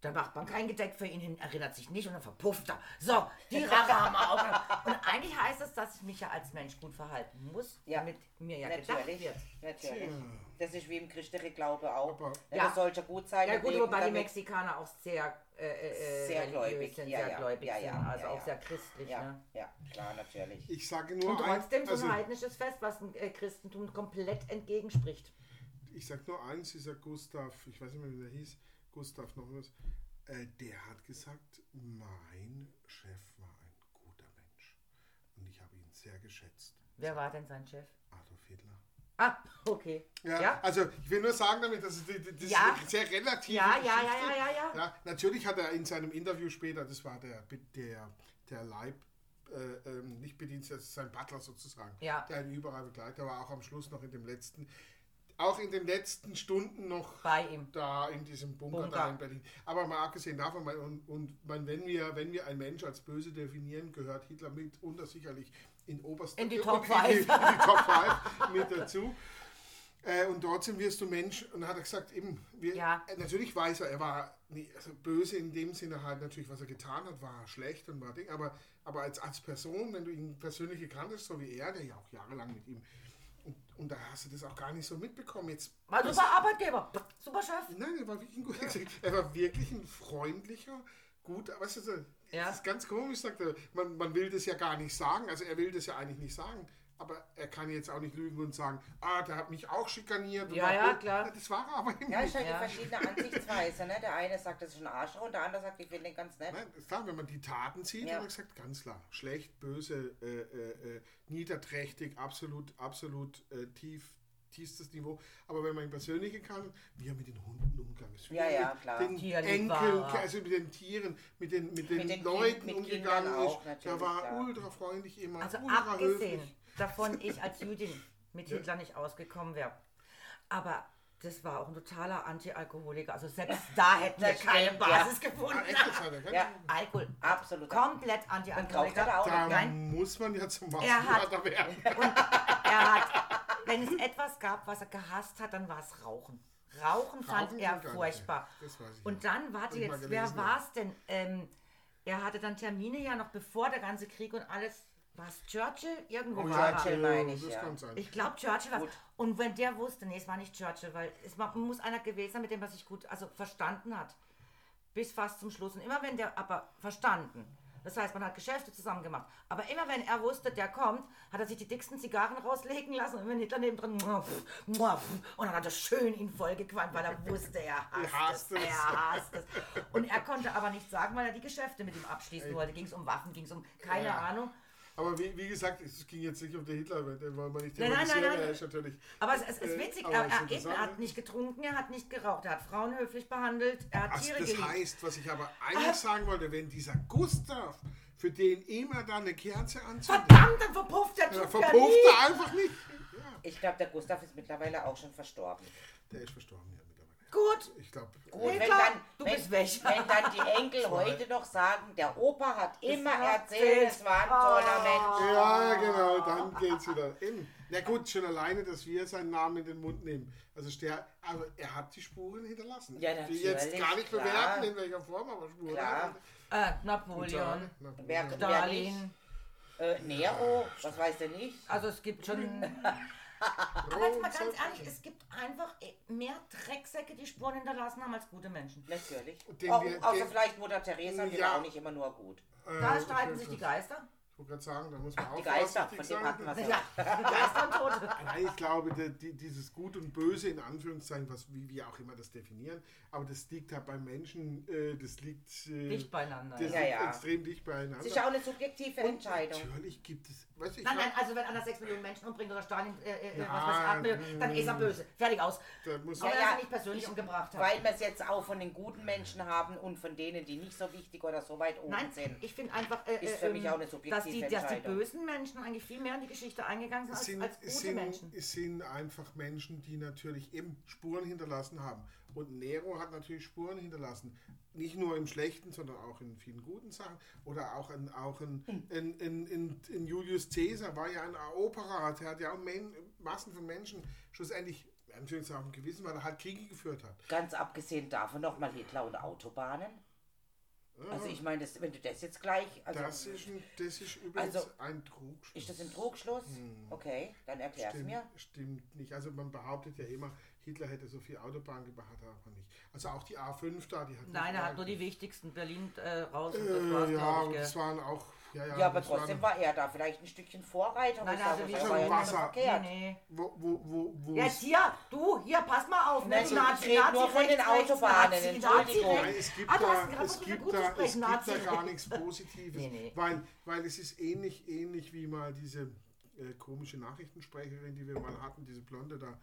[SPEAKER 2] dann macht man kein Gedeck für ihn hin, erinnert sich nicht und dann verpufft er. So, die Rache haben wir auch. Und eigentlich heißt es, dass ich mich ja als Mensch gut verhalten muss,
[SPEAKER 1] Ja.
[SPEAKER 2] damit mir ja gedacht
[SPEAKER 1] Natürlich,
[SPEAKER 2] wird.
[SPEAKER 1] natürlich. Das ist wie im christlichen Glaube auch.
[SPEAKER 3] Aber-
[SPEAKER 2] Ja.
[SPEAKER 1] Das sollte gut sein.
[SPEAKER 2] Ja gut, wobei die Mexikaner auch sehr, äh, äh,
[SPEAKER 1] Sehr
[SPEAKER 2] religiös
[SPEAKER 1] gläubig,
[SPEAKER 2] sind,
[SPEAKER 1] ja,
[SPEAKER 2] sehr
[SPEAKER 1] ja,
[SPEAKER 2] gläubig
[SPEAKER 1] ja, ja,
[SPEAKER 2] sind, also
[SPEAKER 1] ja,
[SPEAKER 2] auch sehr christlich.
[SPEAKER 1] Ja,
[SPEAKER 2] Ne?
[SPEAKER 1] ja, klar, natürlich.
[SPEAKER 3] Ich sage nur
[SPEAKER 2] Und
[SPEAKER 3] ein-
[SPEAKER 2] trotzdem so
[SPEAKER 3] also,
[SPEAKER 2] ein heidnisches Fest, was dem äh, Christentum komplett entgegenspricht.
[SPEAKER 3] Ich sage nur eins, dieser Gustav, ich weiß nicht mehr, wie der hieß, Gustav noch was, äh, der hat gesagt, mein Chef war ein guter Mensch. Und ich habe ihn sehr geschätzt.
[SPEAKER 2] Wer war denn sein Chef?
[SPEAKER 3] Adolf Hitler.
[SPEAKER 2] Ah, okay.
[SPEAKER 3] Ja,
[SPEAKER 2] Ja?
[SPEAKER 3] also ich will nur sagen damit, dass das
[SPEAKER 2] Ja.
[SPEAKER 3] ist sehr relativ.
[SPEAKER 2] Ja, ja, ja, ja, ja, ja.
[SPEAKER 3] Ja, natürlich hat er in seinem Interview später, das war der, der, der Leib, äh, ähm, nicht Bediensteter, das ist sein Butler sozusagen,
[SPEAKER 2] Ja.
[SPEAKER 3] der ihn überall begleitet, war auch am Schluss noch in dem letzten, auch in den letzten Stunden noch
[SPEAKER 2] Bei ihm.
[SPEAKER 3] da in diesem Bunker,
[SPEAKER 2] Bunker.
[SPEAKER 3] da in Berlin. Aber mal abgesehen davon, und, und mein, wenn, wir, wenn wir einen Mensch als böse definieren, gehört Hitler mitunter sicherlich in oberster
[SPEAKER 2] In die Top
[SPEAKER 3] in, in, in die Top 5 mit dazu. Äh, und trotzdem wirst du Mensch, und dann hat er gesagt, eben, wir,
[SPEAKER 2] Ja.
[SPEAKER 3] äh, natürlich weiß er, er war nie, also böse in dem Sinne halt natürlich, was er getan hat, war schlecht und war Ding, aber, aber als, als Person, wenn du ihn persönlich gekannt hast, so wie er, der ja auch jahrelang mit ihm, und, da hast du das auch gar nicht so mitbekommen. Jetzt,
[SPEAKER 2] War
[SPEAKER 3] das-
[SPEAKER 2] super Arbeitgeber. Super Chef.
[SPEAKER 3] Nein, er war wirklich ein guter. Er war wirklich ein freundlicher, guter. Weißt du, so,
[SPEAKER 2] Ja.
[SPEAKER 3] das ist ganz komisch, sagt er. Man, man will das ja gar nicht sagen. Also er will das ja eigentlich nicht sagen. Aber er kann jetzt auch nicht lügen und sagen, ah, der hat mich auch schikaniert.
[SPEAKER 2] Ja, ja,
[SPEAKER 3] gut.
[SPEAKER 2] klar.
[SPEAKER 3] Das war er aber eben
[SPEAKER 1] Ja, ist halt
[SPEAKER 2] Ja.
[SPEAKER 1] die verschiedene Ansichtsweise. Ne? Der eine sagt, das ist ein Arschloch und der andere sagt, ich finde den ganz nett.
[SPEAKER 3] Nein, ist klar, wenn man die Taten sieht,
[SPEAKER 1] Ja.
[SPEAKER 3] hat er gesagt, ganz klar, schlecht, böse, äh, äh, äh, niederträchtig, absolut, absolut äh, tief, tiefstes Niveau. Aber wenn man ihn persönlich kann, wie er mit den Hunden umgegangen ist, wie
[SPEAKER 1] Ja,
[SPEAKER 3] er
[SPEAKER 1] ja,
[SPEAKER 3] mit
[SPEAKER 1] klar.
[SPEAKER 3] den Enkeln,
[SPEAKER 2] war er.
[SPEAKER 3] also mit den Tieren, mit den, mit den,
[SPEAKER 1] Mit den
[SPEAKER 3] Leuten
[SPEAKER 1] Kind- mit
[SPEAKER 3] umgegangen
[SPEAKER 1] Kindern
[SPEAKER 3] ist,
[SPEAKER 1] auch,
[SPEAKER 3] der war
[SPEAKER 1] ja.
[SPEAKER 3] ultra freundlich immer,
[SPEAKER 2] Also
[SPEAKER 3] ultra
[SPEAKER 2] abgesehen
[SPEAKER 3] höflich.
[SPEAKER 2] Davon, ich als Jüdin mit Hitler nicht ausgekommen wäre. Aber das war auch ein totaler Anti-Alkoholiker. Also selbst da hätten wir keine
[SPEAKER 1] ja.
[SPEAKER 2] Basis gefunden.
[SPEAKER 3] Ah, hat er, gell?
[SPEAKER 1] Ja.
[SPEAKER 2] Alkohol.
[SPEAKER 1] Absolut.
[SPEAKER 2] Komplett
[SPEAKER 1] er
[SPEAKER 2] Anti-Alkoholiker.
[SPEAKER 3] Da.
[SPEAKER 2] Nein.
[SPEAKER 3] muss man ja zum
[SPEAKER 2] Er
[SPEAKER 3] Massenmörder werden.
[SPEAKER 2] Er hat, wenn es etwas gab, was er gehasst hat, dann war es Rauchen. Rauchen fand
[SPEAKER 3] Rauchen
[SPEAKER 2] er
[SPEAKER 3] gar nicht.
[SPEAKER 2] furchtbar. Und dann, warte jetzt, wer
[SPEAKER 3] gelesen, ja.
[SPEAKER 2] war es denn? Ähm, er hatte dann Termine ja noch bevor der ganze Krieg und alles. War es Churchill? Irgendwo
[SPEAKER 3] Oh,
[SPEAKER 2] war
[SPEAKER 1] Churchill
[SPEAKER 2] er.
[SPEAKER 1] meine ich,
[SPEAKER 3] das
[SPEAKER 1] ja.
[SPEAKER 3] kann sein.
[SPEAKER 2] Ich glaube, Churchill war. Und wenn der wusste, nee, es war nicht Churchill, weil es war, muss einer gewesen sein, mit dem er sich gut also verstanden hat. Bis fast zum Schluss. Und immer wenn der, aber verstanden. Das heißt, man hat Geschäfte zusammen gemacht. Aber immer wenn er wusste, der kommt, hat er sich die dicksten Zigarren rauslegen lassen und wenn Hitler neben drin, muff, muff, und dann hat er schön ihn vollgequalmt, weil er wusste, er hasst,
[SPEAKER 3] hasst
[SPEAKER 2] es,
[SPEAKER 3] es.
[SPEAKER 2] er hasst es. Und er konnte aber nicht sagen, weil er die Geschäfte mit ihm abschließen wollte. Ging es um Waffen, ging es um keine
[SPEAKER 3] Ja.
[SPEAKER 2] Ahnung.
[SPEAKER 3] Aber wie, wie gesagt, es ging jetzt nicht um den Hitler, den wollen wir nicht
[SPEAKER 2] Nein, nein, nein,
[SPEAKER 3] thematisieren,
[SPEAKER 2] nein.
[SPEAKER 3] er ist natürlich...
[SPEAKER 2] Aber es, es ist
[SPEAKER 3] Äh,
[SPEAKER 2] witzig, er, er, eben, er hat nicht getrunken, er hat nicht geraucht, er hat Frauen höflich behandelt, er hat
[SPEAKER 3] Also
[SPEAKER 2] Tiere
[SPEAKER 3] das
[SPEAKER 2] geliebt.
[SPEAKER 3] heißt, was ich aber eigentlich sagen wollte, wenn dieser Gustav, für den immer da eine Kerze anzündet,
[SPEAKER 2] Verdammt, dann verpufft der Typ ja
[SPEAKER 3] verpufft er einfach nicht. Ja,
[SPEAKER 1] Ich glaube, der Gustav ist mittlerweile auch schon verstorben.
[SPEAKER 3] der ist verstorben, ja.
[SPEAKER 2] Gut,
[SPEAKER 3] Ich glaube,
[SPEAKER 1] Gut, wenn dann,
[SPEAKER 2] Du
[SPEAKER 1] wenn,
[SPEAKER 2] bist weg.
[SPEAKER 1] Wenn dann die Enkel heute noch sagen, der Opa hat immer erzählt, es war ein toller Mensch.
[SPEAKER 3] Ja, genau, dann geht's wieder in. Na gut, schon alleine, dass wir seinen Namen in den Mund nehmen. Also, der, also er hat die Spuren hinterlassen.
[SPEAKER 1] Ja,
[SPEAKER 3] Die jetzt gar nicht
[SPEAKER 1] klar.
[SPEAKER 3] bewerten, in welcher Form, aber Spuren.
[SPEAKER 1] Klar.
[SPEAKER 2] Äh, Napoleon,
[SPEAKER 3] Na,
[SPEAKER 1] Wer, wer nicht?
[SPEAKER 2] Stalin.
[SPEAKER 1] Äh, Nero, was weiß der nicht?
[SPEAKER 2] Also es gibt schon. Aber jetzt mal ganz ehrlich, es gibt einfach äh, mehr Drecksäcke, die Spuren hinterlassen haben, als gute Menschen.
[SPEAKER 1] Natürlich.
[SPEAKER 3] Den
[SPEAKER 1] Auch,
[SPEAKER 3] wir-
[SPEAKER 1] außer
[SPEAKER 3] den-
[SPEAKER 1] vielleicht Mutter Teresa, die
[SPEAKER 3] Ja.
[SPEAKER 1] war auch nicht immer nur gut.
[SPEAKER 2] Da streiten sich die Geister.
[SPEAKER 3] Ich wollte gerade sagen, da muss man auch
[SPEAKER 1] Die Geister, von dem hatten wir
[SPEAKER 2] Ja, Geister und Tote.
[SPEAKER 3] Nein, ich glaube, die, die, dieses Gut und Böse in Anführungszeichen, was wie wir auch immer das definieren, aber das liegt halt beim Menschen, äh, das liegt äh,
[SPEAKER 2] Dicht beieinander.
[SPEAKER 3] das
[SPEAKER 1] Ja,
[SPEAKER 3] liegt
[SPEAKER 1] ja.
[SPEAKER 3] extrem dicht beieinander.
[SPEAKER 1] Das ist ja auch eine subjektive
[SPEAKER 3] Und
[SPEAKER 1] Entscheidung.
[SPEAKER 3] Natürlich gibt es, weißt ich
[SPEAKER 2] Nein, nein, also wenn einer 6 Millionen Menschen umbringt oder Stalin, äh, äh,
[SPEAKER 3] Ja,
[SPEAKER 2] was weiß ich, 8 Millionen, dann ist er böse. Fertig aus.
[SPEAKER 3] da muss
[SPEAKER 2] Aber
[SPEAKER 1] Ja,
[SPEAKER 2] er
[SPEAKER 1] ja.
[SPEAKER 2] nicht persönlich umgebracht hat.
[SPEAKER 1] Weil wir es jetzt auch von den guten Menschen haben und von denen, die nicht so wichtig oder so weit oben
[SPEAKER 2] Nein,
[SPEAKER 1] sind.
[SPEAKER 2] ich finde einfach, äh,
[SPEAKER 1] Ist für
[SPEAKER 2] äh,
[SPEAKER 1] mich
[SPEAKER 2] ähm,
[SPEAKER 1] auch eine subjektive
[SPEAKER 2] die, dass die bösen Menschen eigentlich viel mehr in die Geschichte eingegangen sind
[SPEAKER 3] es
[SPEAKER 2] als,
[SPEAKER 3] sind,
[SPEAKER 2] als gute
[SPEAKER 3] sind,
[SPEAKER 2] Menschen.
[SPEAKER 3] es sind einfach Menschen, die natürlich eben Spuren hinterlassen haben. Und Nero hat natürlich Spuren hinterlassen. Nicht nur im Schlechten, sondern auch in vielen guten Sachen. Oder auch in, auch in, in, in, in, in Julius Caesar war ja ein Eroberer. Der hat ja auch Men Massen von Menschen schlussendlich, Anführungszeichen, gewissen, weil er halt Kriege geführt hat.
[SPEAKER 1] Ganz abgesehen davon nochmal Hitler und Autobahnen. Also ich meine, das- wenn du das jetzt gleich... Also
[SPEAKER 3] Das ist, ein, das ist übrigens
[SPEAKER 1] Also,
[SPEAKER 3] ein Trugschluss.
[SPEAKER 1] ist das ein Trugschluss? Okay, dann erklär's
[SPEAKER 3] Stimmt,
[SPEAKER 1] mir.
[SPEAKER 3] stimmt nicht. Also man behauptet ja immer, Hitler hätte so viel Autobahn gebaut, hat er aber nicht. Also auch die A5 da, die hat
[SPEAKER 2] Nein, er hat nur die wichtigsten. Berlin äh, raus und das war's,
[SPEAKER 3] Äh, ja, und
[SPEAKER 2] gell.
[SPEAKER 3] waren auch. Ja, ja,
[SPEAKER 1] Ja, aber trotzdem war er da vielleicht ein Stückchen Vorreiter.
[SPEAKER 2] Nein, also wie
[SPEAKER 3] schon
[SPEAKER 1] ja
[SPEAKER 3] Wasser.
[SPEAKER 1] verkehrt.
[SPEAKER 2] Nee, nee.
[SPEAKER 3] Wo, wo, wo, wo
[SPEAKER 2] Jetzt hier, du, hier, pass mal auf. Ne?
[SPEAKER 1] Ich
[SPEAKER 2] Nazi, Nazi,
[SPEAKER 1] nur von den Autobahnen,
[SPEAKER 2] Nazi,
[SPEAKER 1] Entschuldigung.
[SPEAKER 2] Nazi,
[SPEAKER 3] es gibt
[SPEAKER 2] Ah,
[SPEAKER 3] da, es gibt da, es gibt gar nichts Positives,
[SPEAKER 2] Nee, nee.
[SPEAKER 3] Weil, weil es ist ähnlich, ähnlich wie mal diese äh, komische Nachrichtensprecherin, die wir mal hatten, diese Blonde da,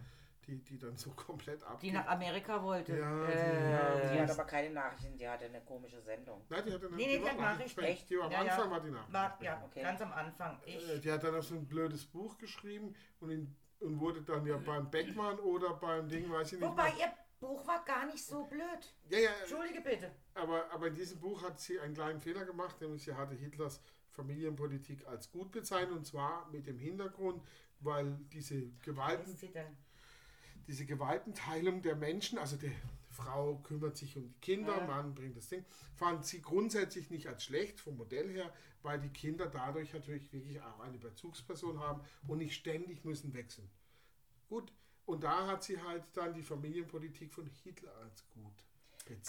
[SPEAKER 3] die, die dann so komplett
[SPEAKER 2] Die
[SPEAKER 3] abgeht.
[SPEAKER 2] nach Amerika wollte.
[SPEAKER 3] Ja, die-
[SPEAKER 2] äh,
[SPEAKER 1] Die hat aber keine Nachrichten, die hatte eine komische Sendung.
[SPEAKER 3] Nein, die hatte eine
[SPEAKER 2] Nee, nee,
[SPEAKER 3] die
[SPEAKER 2] die hat
[SPEAKER 3] war
[SPEAKER 2] Nachrichten.
[SPEAKER 3] Nachrichten. Die war am
[SPEAKER 2] Ja, ja.
[SPEAKER 3] Anfang war die Nachricht.
[SPEAKER 2] war, ja,
[SPEAKER 1] Okay.
[SPEAKER 2] ganz am Anfang. Ich,
[SPEAKER 3] Äh, Die hat dann auch so ein blödes Buch geschrieben und, in, und wurde dann ja beim Beckmann oder beim Ding, weiß ich nicht
[SPEAKER 2] wobei ihr Buch war gar nicht so blöd.
[SPEAKER 3] Ja, ja,
[SPEAKER 2] Entschuldige bitte.
[SPEAKER 3] aber, aber in diesem Buch hat sie einen kleinen Fehler gemacht, nämlich sie hatte Hitlers Familienpolitik als gut bezeichnet und zwar mit dem Hintergrund, weil diese
[SPEAKER 2] Was
[SPEAKER 3] Gewalten,
[SPEAKER 2] ist sie denn?
[SPEAKER 3] Diese Gewaltenteilung der Menschen, also die Frau kümmert sich um die Kinder,
[SPEAKER 2] Ja.
[SPEAKER 3] Mann bringt das Ding, fand sie grundsätzlich nicht als schlecht vom Modell her, weil die Kinder dadurch natürlich wirklich auch eine Bezugsperson haben und nicht ständig müssen wechseln. Gut, und da hat sie halt dann die Familienpolitik von Hitler als gut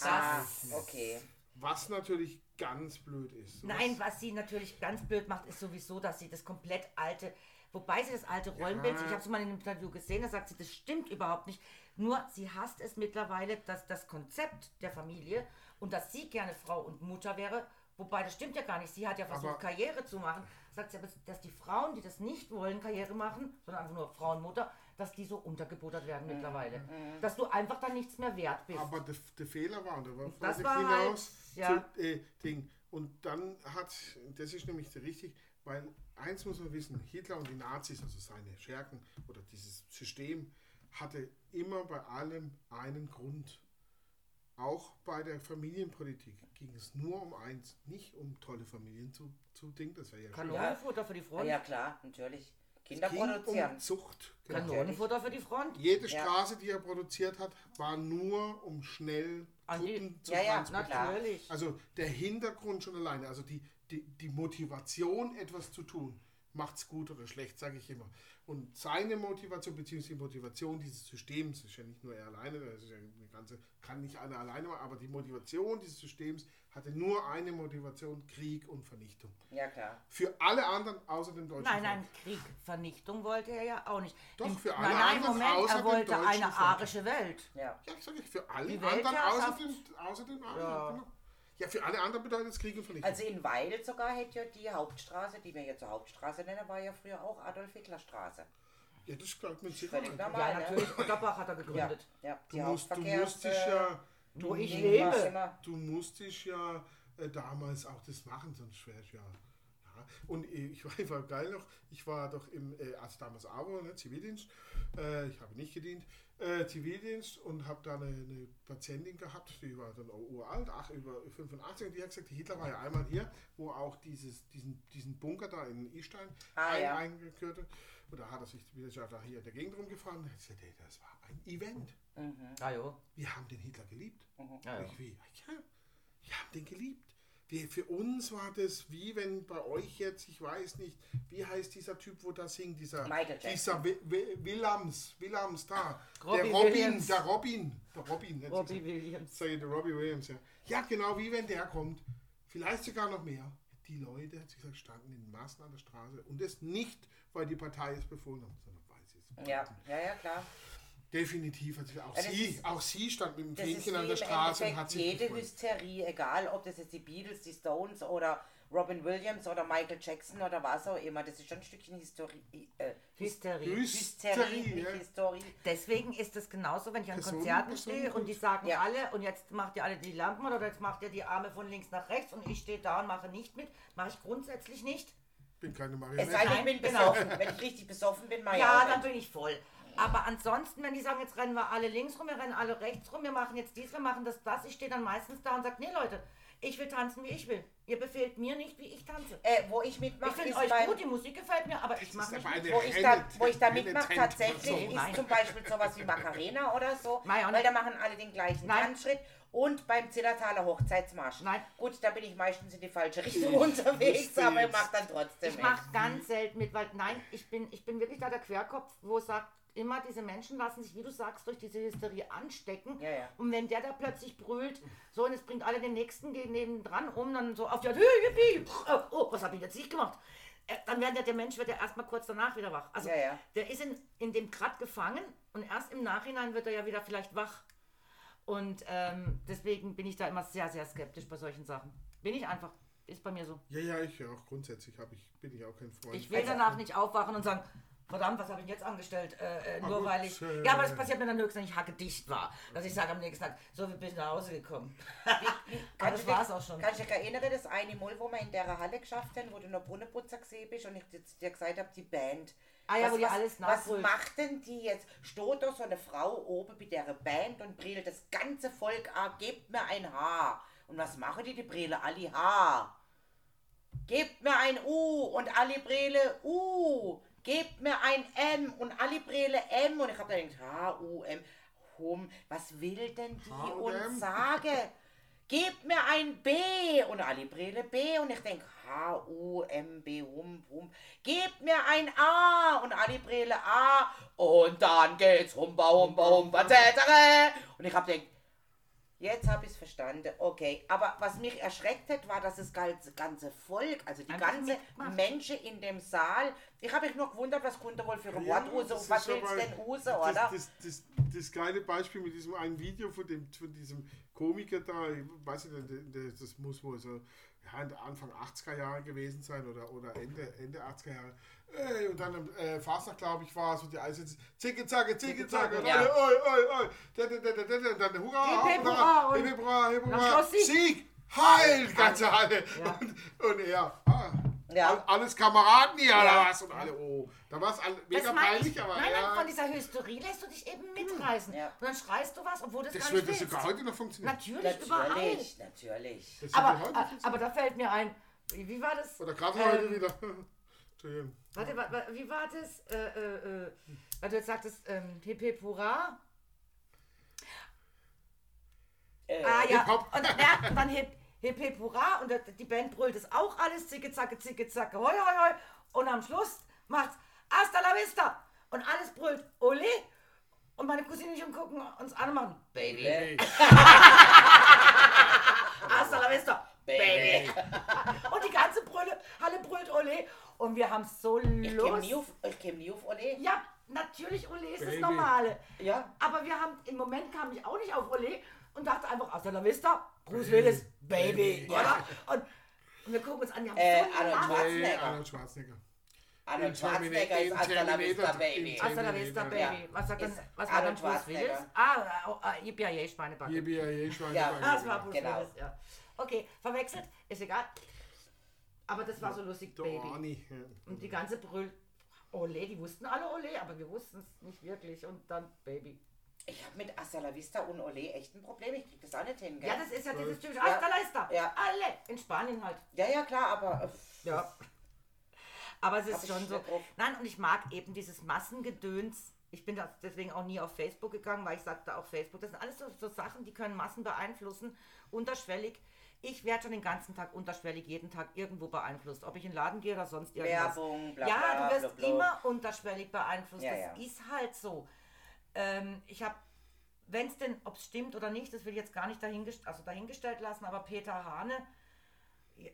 [SPEAKER 1] Ah,
[SPEAKER 3] bezeichnet.
[SPEAKER 1] okay.
[SPEAKER 3] Was natürlich ganz blöd ist. Sowas-
[SPEAKER 2] Nein, was sie natürlich ganz blöd macht, ist sowieso, dass sie das komplett alte, wobei sie das alte Rollenbild,
[SPEAKER 3] Ja.
[SPEAKER 2] ich habe es mal in einem Interview gesehen, da sagt sie, das stimmt überhaupt nicht. Nur sie hasst es mittlerweile, dass das Konzept der Familie und dass sie gerne Frau und Mutter wäre, wobei das stimmt ja gar nicht. Sie hat ja versucht,
[SPEAKER 3] Aber-
[SPEAKER 2] Karriere zu machen. Sagt sie aber, dass die Frauen, die das nicht wollen, Karriere machen, sondern einfach nur Frau und Mutter, dass die so untergebuttert werden mittlerweile. Dass du einfach dann nichts mehr wert bist.
[SPEAKER 3] Aber der, der Fehler war, da war
[SPEAKER 2] das war halt,
[SPEAKER 3] hinaus
[SPEAKER 2] ja.
[SPEAKER 3] zu, äh, Ding. Und dann hat, das ist nämlich richtig, weil eins muss man wissen, Hitler und die Nazis, also seine Schergen oder dieses System, hatte immer bei allem einen Grund. Auch bei der Familienpolitik ging es nur um eins, nicht um tolle Familien zu, zu Ding, das wäre ja.
[SPEAKER 2] Kanonenfutter für die
[SPEAKER 1] Ja,
[SPEAKER 2] Front.
[SPEAKER 1] ja klar, natürlich. Kinder
[SPEAKER 3] ging
[SPEAKER 1] produzieren.
[SPEAKER 3] um Zucht. Genau.
[SPEAKER 2] Kanonenfutter für die Front.
[SPEAKER 3] Jede
[SPEAKER 1] Ja.
[SPEAKER 3] Straße, die er produziert hat, war nur um schnell Truppen zu
[SPEAKER 1] Ja, ja,
[SPEAKER 3] transportieren. Also der Hintergrund schon alleine, also die, die, die Motivation, etwas zu tun, macht's gut oder schlecht, sage ich immer. Und seine Motivation, beziehungsweise die Motivation dieses Systems, ist ja nicht nur er alleine, das ist ja eine ganze, kann nicht einer alleine machen, aber die Motivation dieses Systems hatte nur eine Motivation, Krieg und Vernichtung.
[SPEAKER 1] Ja, klar.
[SPEAKER 3] Für alle anderen außer dem deutschen
[SPEAKER 2] Nein, nein,
[SPEAKER 3] Volk.
[SPEAKER 2] Krieg, Vernichtung wollte er ja auch nicht.
[SPEAKER 3] Doch,
[SPEAKER 2] Im-
[SPEAKER 3] für alle
[SPEAKER 2] nein, nein,
[SPEAKER 3] anderen
[SPEAKER 2] Moment,
[SPEAKER 3] außer
[SPEAKER 2] er
[SPEAKER 3] dem
[SPEAKER 2] wollte
[SPEAKER 3] deutschen
[SPEAKER 2] eine
[SPEAKER 3] Volk.
[SPEAKER 2] arische Welt.
[SPEAKER 1] Ja.
[SPEAKER 3] Ja, ich sage für alle anderen außer dem, außer dem
[SPEAKER 2] Ja.
[SPEAKER 3] ja. Genau. Ja, für alle anderen bedeutet es Krieg und Vernichtung.
[SPEAKER 1] Also in Weil sogar hätte ja die Hauptstraße, die wir jetzt zur Hauptstraße nennen, war ja früher auch Adolf Hitler Straße.
[SPEAKER 3] ja, das glaubt man sicher.
[SPEAKER 1] Völlig normal.
[SPEAKER 2] Ja,
[SPEAKER 1] ne?
[SPEAKER 2] natürlich, Otterbach hat er
[SPEAKER 1] Ja,
[SPEAKER 2] gegründet.
[SPEAKER 1] ja.
[SPEAKER 3] Du
[SPEAKER 1] Die
[SPEAKER 3] musst, du
[SPEAKER 1] Hauptverkehrs-
[SPEAKER 3] musst dich ja,
[SPEAKER 2] Wo ich
[SPEAKER 1] Ding
[SPEAKER 2] lebe.
[SPEAKER 3] du musst dich ja äh, damals auch das machen, sonst wäre ich ja, und ich war, ich war geil noch, ich war doch im, äh, also damals AWO, ne, Zivildienst, äh, ich habe nicht gedient, äh, Zivildienst und habe da eine, eine, Patientin gehabt, die war dann auch uralt, ach, über 85 und die hat gesagt, Hitler war ja einmal hier, wo auch dieses, diesen, diesen Bunker da in Istein
[SPEAKER 1] Ah,
[SPEAKER 3] ein,
[SPEAKER 1] ja.
[SPEAKER 3] eingekürt hat. Und da hat er sich wieder da hier in der Gegend rumgefahren. und hat gesagt, ey, Das war ein Event.
[SPEAKER 2] Ah, jo.
[SPEAKER 3] Wir haben den Hitler geliebt.
[SPEAKER 2] Ja, ja.
[SPEAKER 3] Ich wie, ja, wir haben den geliebt. Wir, für uns war das wie wenn bei euch jetzt, ich weiß nicht, wie heißt dieser Typ, wo das singt, dieser,
[SPEAKER 1] Michael Jackson.
[SPEAKER 3] dieser Wi- Wi- Willems, Willems da,
[SPEAKER 2] Robbie
[SPEAKER 3] der Robin,
[SPEAKER 2] Williams.
[SPEAKER 3] der Robin, der Robin,
[SPEAKER 2] Robbie. Williams.
[SPEAKER 3] Sag ich, der Robbie Williams, ja. Ja, genau, wie wenn der kommt. Vielleicht sogar noch mehr. Die Leute, hat sich gesagt, standen in Maßen an der Straße. Und das nicht, weil die Partei es befohlen hat, sondern weil sie es
[SPEAKER 1] Ja, ja, ja, klar.
[SPEAKER 3] Definitiv. Also auch,
[SPEAKER 1] Ja, das
[SPEAKER 3] sie,
[SPEAKER 1] ist-
[SPEAKER 3] auch sie stand mit dem
[SPEAKER 1] Das
[SPEAKER 3] Fähnchen an der Straße und hat sich
[SPEAKER 1] jede
[SPEAKER 3] gefreut.
[SPEAKER 1] Hysterie, egal ob das jetzt die Beatles, die Stones oder Robin Williams oder Michael Jackson oder was auch immer, das ist schon ein Stückchen Historie. Äh,
[SPEAKER 2] Hysterie.
[SPEAKER 1] Hysterie,
[SPEAKER 3] Hysterie,
[SPEAKER 1] nicht
[SPEAKER 3] ja.
[SPEAKER 1] Historie.
[SPEAKER 2] Deswegen ist es genauso, wenn ich an Konzerten stehe und die sagen
[SPEAKER 1] Ja.
[SPEAKER 2] alle, und jetzt macht ihr alle die Lampen oder jetzt macht ihr die Arme von links nach rechts und ich stehe da und mache nicht mit. Mache ich grundsätzlich nicht.
[SPEAKER 3] bin keine
[SPEAKER 1] Es
[SPEAKER 3] Marionette.
[SPEAKER 1] sei denn, ich bin
[SPEAKER 2] genau.
[SPEAKER 1] besoffen. Wenn ich richtig besoffen bin, mach ich
[SPEAKER 2] Ja,
[SPEAKER 1] auch
[SPEAKER 2] dann bin ich voll. Aber ansonsten, wenn die sagen, jetzt rennen wir alle links rum, wir rennen alle rechts rum, wir machen jetzt dies, wir machen das, das, ich stehe dann meistens da und sage, nee Leute, ich will tanzen, wie ich will. Ihr befehlt mir nicht, wie ich tanze.
[SPEAKER 1] Äh, wo ich
[SPEAKER 2] Ich
[SPEAKER 1] mitmache,
[SPEAKER 2] finde
[SPEAKER 1] ist
[SPEAKER 2] euch gut, die Musik gefällt mir, aber ich mache nicht
[SPEAKER 1] wo ich da, wo ich da mitmache, tatsächlich ist zum Beispiel sowas wie Macarena oder so,
[SPEAKER 2] Nein,
[SPEAKER 1] weil da machen alle den gleichen
[SPEAKER 2] Nein.
[SPEAKER 1] Tanzschritt und beim Zillertaler Hochzeitsmarsch.
[SPEAKER 2] Nein.
[SPEAKER 1] Gut, da bin ich meistens in die falsche Richtung unterwegs, aber ich mache dann trotzdem
[SPEAKER 2] Ich mache ganz selten mit, weil nein, ich bin, ich bin wirklich da der Querkopf, wo sagt, immer diese Menschen lassen sich, wie du sagst, durch diese Hysterie anstecken.
[SPEAKER 1] Ja, ja.
[SPEAKER 2] Und wenn der da plötzlich brüllt, so und es bringt alle den nächsten gehen neben dran um, dann so auf die Art, "Hey, yippie, oh, oh, was habe ich jetzt nicht gemacht? Äh, Dann wird der, der Mensch wird ja erstmal kurz danach wieder wach. Also
[SPEAKER 1] Ja, ja.
[SPEAKER 2] der ist in, in dem Grad gefangen und erst im Nachhinein wird er ja wieder vielleicht wach. Und ähm, deswegen bin ich da immer sehr, sehr skeptisch bei solchen Sachen. Bin ich einfach. Ist bei mir so.
[SPEAKER 3] Ja, ja, ich auch. Grundsätzlich hab ich, bin ich auch kein Freund.
[SPEAKER 2] Ich will
[SPEAKER 1] Also-
[SPEAKER 2] danach nicht aufwachen und sagen, verdammt, was habe ich jetzt angestellt? Äh, äh, nur weil ich. Ja, aber das passiert mir dann höchstens, wenn ich hackedicht war. Dass ich sage am nächsten Tag, so wie bin ich nach Hause gekommen. Aber das
[SPEAKER 1] du
[SPEAKER 2] war's auch schon.
[SPEAKER 1] Kannst du dich erinnern, das eine Mal, wo wir in der Halle geschafft haben, wo du noch Brunnenputzer gesehen bist und ich dir- gesagt habe, die Band.
[SPEAKER 2] Ah ja,
[SPEAKER 1] was,
[SPEAKER 2] wo die
[SPEAKER 1] was,
[SPEAKER 2] alles
[SPEAKER 1] Was
[SPEAKER 2] nachholt.
[SPEAKER 1] macht denn die jetzt? Steht da so eine Frau oben bei der Band und brüllt das ganze Volk an, gebt mir ein Haar. Und was machen die? Die Brille alle Haar. Gebt mir ein U und alle Brille U. Gebt mir ein M und alle Brille M. Und ich habe da gedacht, H, U, M. Hum, was will denn die uns sagen? Gebt mir ein B und alle Brille B und ich denke H, U, M, B, Hum, Hum. Gebt mir ein A und alle Brille A und dann geht's Humba, Humba, Humba, tätere. Und ich habe gedacht, Jetzt habe ich es verstanden. Okay, aber was mich erschreckt hat, war, dass das ganze, ganze Volk, also die
[SPEAKER 2] Einfach
[SPEAKER 1] ganze
[SPEAKER 2] mitgemacht.
[SPEAKER 1] Menschen in dem Saal, ich habe mich nur gewundert, was konnte wohl für ein
[SPEAKER 3] Ja,
[SPEAKER 1] Wort
[SPEAKER 3] das
[SPEAKER 1] und was
[SPEAKER 3] ist
[SPEAKER 1] willst
[SPEAKER 3] aber-
[SPEAKER 1] denn
[SPEAKER 3] das,
[SPEAKER 1] oder?
[SPEAKER 3] Das, das, das geile Beispiel mit diesem einen Video von, dem, von diesem Komiker da, ich weiß nicht, das muss wohl so ja, Anfang 80er Jahre gewesen sein oder, oder Ende, Ende 80er Jahre. Ey, und dann im äh, Fastnacht, glaube ich, war es, und die Eisens, zicke, zacke, zicke, zacke,
[SPEAKER 1] Ja.
[SPEAKER 3] oi, oi, oi, da, da, da, da, da, da, und dann hurra,
[SPEAKER 2] hurra,
[SPEAKER 3] hurra,
[SPEAKER 2] am
[SPEAKER 3] hurra,
[SPEAKER 2] Sieg.
[SPEAKER 3] Heil, ganze Halle. Und, und er, ah,
[SPEAKER 1] Ja.
[SPEAKER 3] all- alles Kameraden hier,
[SPEAKER 1] Ja.
[SPEAKER 3] oder was? Und alle, oh, da war es mega
[SPEAKER 2] Das
[SPEAKER 3] peinlich,
[SPEAKER 2] ich.
[SPEAKER 3] aber
[SPEAKER 2] nein,
[SPEAKER 3] ja.
[SPEAKER 2] nein, von dieser Hysterie lässt du dich eben mitreißen.
[SPEAKER 1] Ja.
[SPEAKER 2] Und dann schreist du was, obwohl das,
[SPEAKER 3] Das
[SPEAKER 2] gar
[SPEAKER 3] würde
[SPEAKER 2] nicht
[SPEAKER 3] sogar
[SPEAKER 2] willst.
[SPEAKER 3] heute noch funktionieren.
[SPEAKER 2] Natürlich, überall.
[SPEAKER 1] Natürlich, natürlich.
[SPEAKER 3] Das
[SPEAKER 2] Aber, äh, aber da fällt mir ein, wie, wie war das?
[SPEAKER 3] Oder gerade
[SPEAKER 2] Ähm,
[SPEAKER 3] heute wieder. Entschuldigung.
[SPEAKER 2] Warte, wa, wa, wie war das? Äh, äh, äh, weil du jetzt sagtest, ähm, hip hip hurra.
[SPEAKER 1] Äh,
[SPEAKER 2] Ah ja, und dann, ja, dann hip, hip hip hurra und die Band brüllt es auch alles, zicke zacke, zicke zacke, hoi hoi hoi. Und am Schluss macht's hasta la vista. Und alles brüllt ole. Und meine Cousine und ich gucken uns an und machen Baby.
[SPEAKER 1] Baby.
[SPEAKER 2] Hasta la vista.
[SPEAKER 1] Baby.
[SPEAKER 2] Und die ganze Brülle, Halle brüllt ole. Und wir haben so
[SPEAKER 1] Ich käme auf, ich käme nie auf Ole.
[SPEAKER 2] Ja, natürlich Ole ist das
[SPEAKER 3] Baby.
[SPEAKER 2] Normale.
[SPEAKER 1] Ja.
[SPEAKER 2] Aber wir haben, im Moment kam ich auch nicht auf Ole und dachte einfach, hasta la vista, Bruce Willis, Baby,
[SPEAKER 3] Baby.
[SPEAKER 2] oder? Und, und wir gucken uns an, die haben
[SPEAKER 1] Äh,
[SPEAKER 2] so
[SPEAKER 1] Arnold. Schwarzenegger.
[SPEAKER 3] Arnold Schwarzenegger.
[SPEAKER 1] Arnold Schwarzenegger ist Hasta la Vista Baby.
[SPEAKER 2] Hasta la vista. Baby. Was, sagt denn, was war dann Bruce Willis? Ah, oh, yippie Schweinebacke.
[SPEAKER 3] Hier bin ja eh schon.
[SPEAKER 1] Ja.
[SPEAKER 2] Ah, das war Bruce
[SPEAKER 1] Genau.
[SPEAKER 2] Willis, ja. Okay, verwechselt, ist egal. Aber das war so lustig,
[SPEAKER 3] Der
[SPEAKER 2] Baby.
[SPEAKER 3] Arni. ja.
[SPEAKER 2] Und die ganze Brüll. Ole, die wussten alle Ole, aber wir wussten es nicht wirklich. Und dann Baby.
[SPEAKER 1] Ich habe mit Hasta la Vista und Ole echt ein Problem. Ich krieg das auch nicht hin, gell?
[SPEAKER 2] Ja, das ist ja dieses typische
[SPEAKER 1] Ja.
[SPEAKER 2] Hasta la vista.
[SPEAKER 1] Ja.
[SPEAKER 2] Alle. In Spanien halt.
[SPEAKER 1] ja, ja, klar, aber äh,
[SPEAKER 2] Ja. Aber es ist schon so.
[SPEAKER 1] drauf.
[SPEAKER 2] Nein, und ich mag eben dieses Massengedöns. Ich bin deswegen auch nie auf Facebook gegangen, weil ich sagte auch Facebook, das sind alles so, so Sachen, die können Massen beeinflussen, unterschwellig. Ich werde schon den ganzen Tag unterschwellig, jeden Tag irgendwo beeinflusst, ob ich in den Laden gehe oder sonst irgendwas.
[SPEAKER 1] Werbung, bla
[SPEAKER 2] ja,
[SPEAKER 1] bla,
[SPEAKER 2] du wirst
[SPEAKER 1] bla, bla.
[SPEAKER 2] immer unterschwellig beeinflusst.
[SPEAKER 1] Ja,
[SPEAKER 2] das
[SPEAKER 1] ja.
[SPEAKER 2] ist halt so. Ähm, ich habe, wenn es denn, ob es stimmt oder nicht, das will ich jetzt gar nicht dahingest also dahingestellt lassen, aber Peter Hane,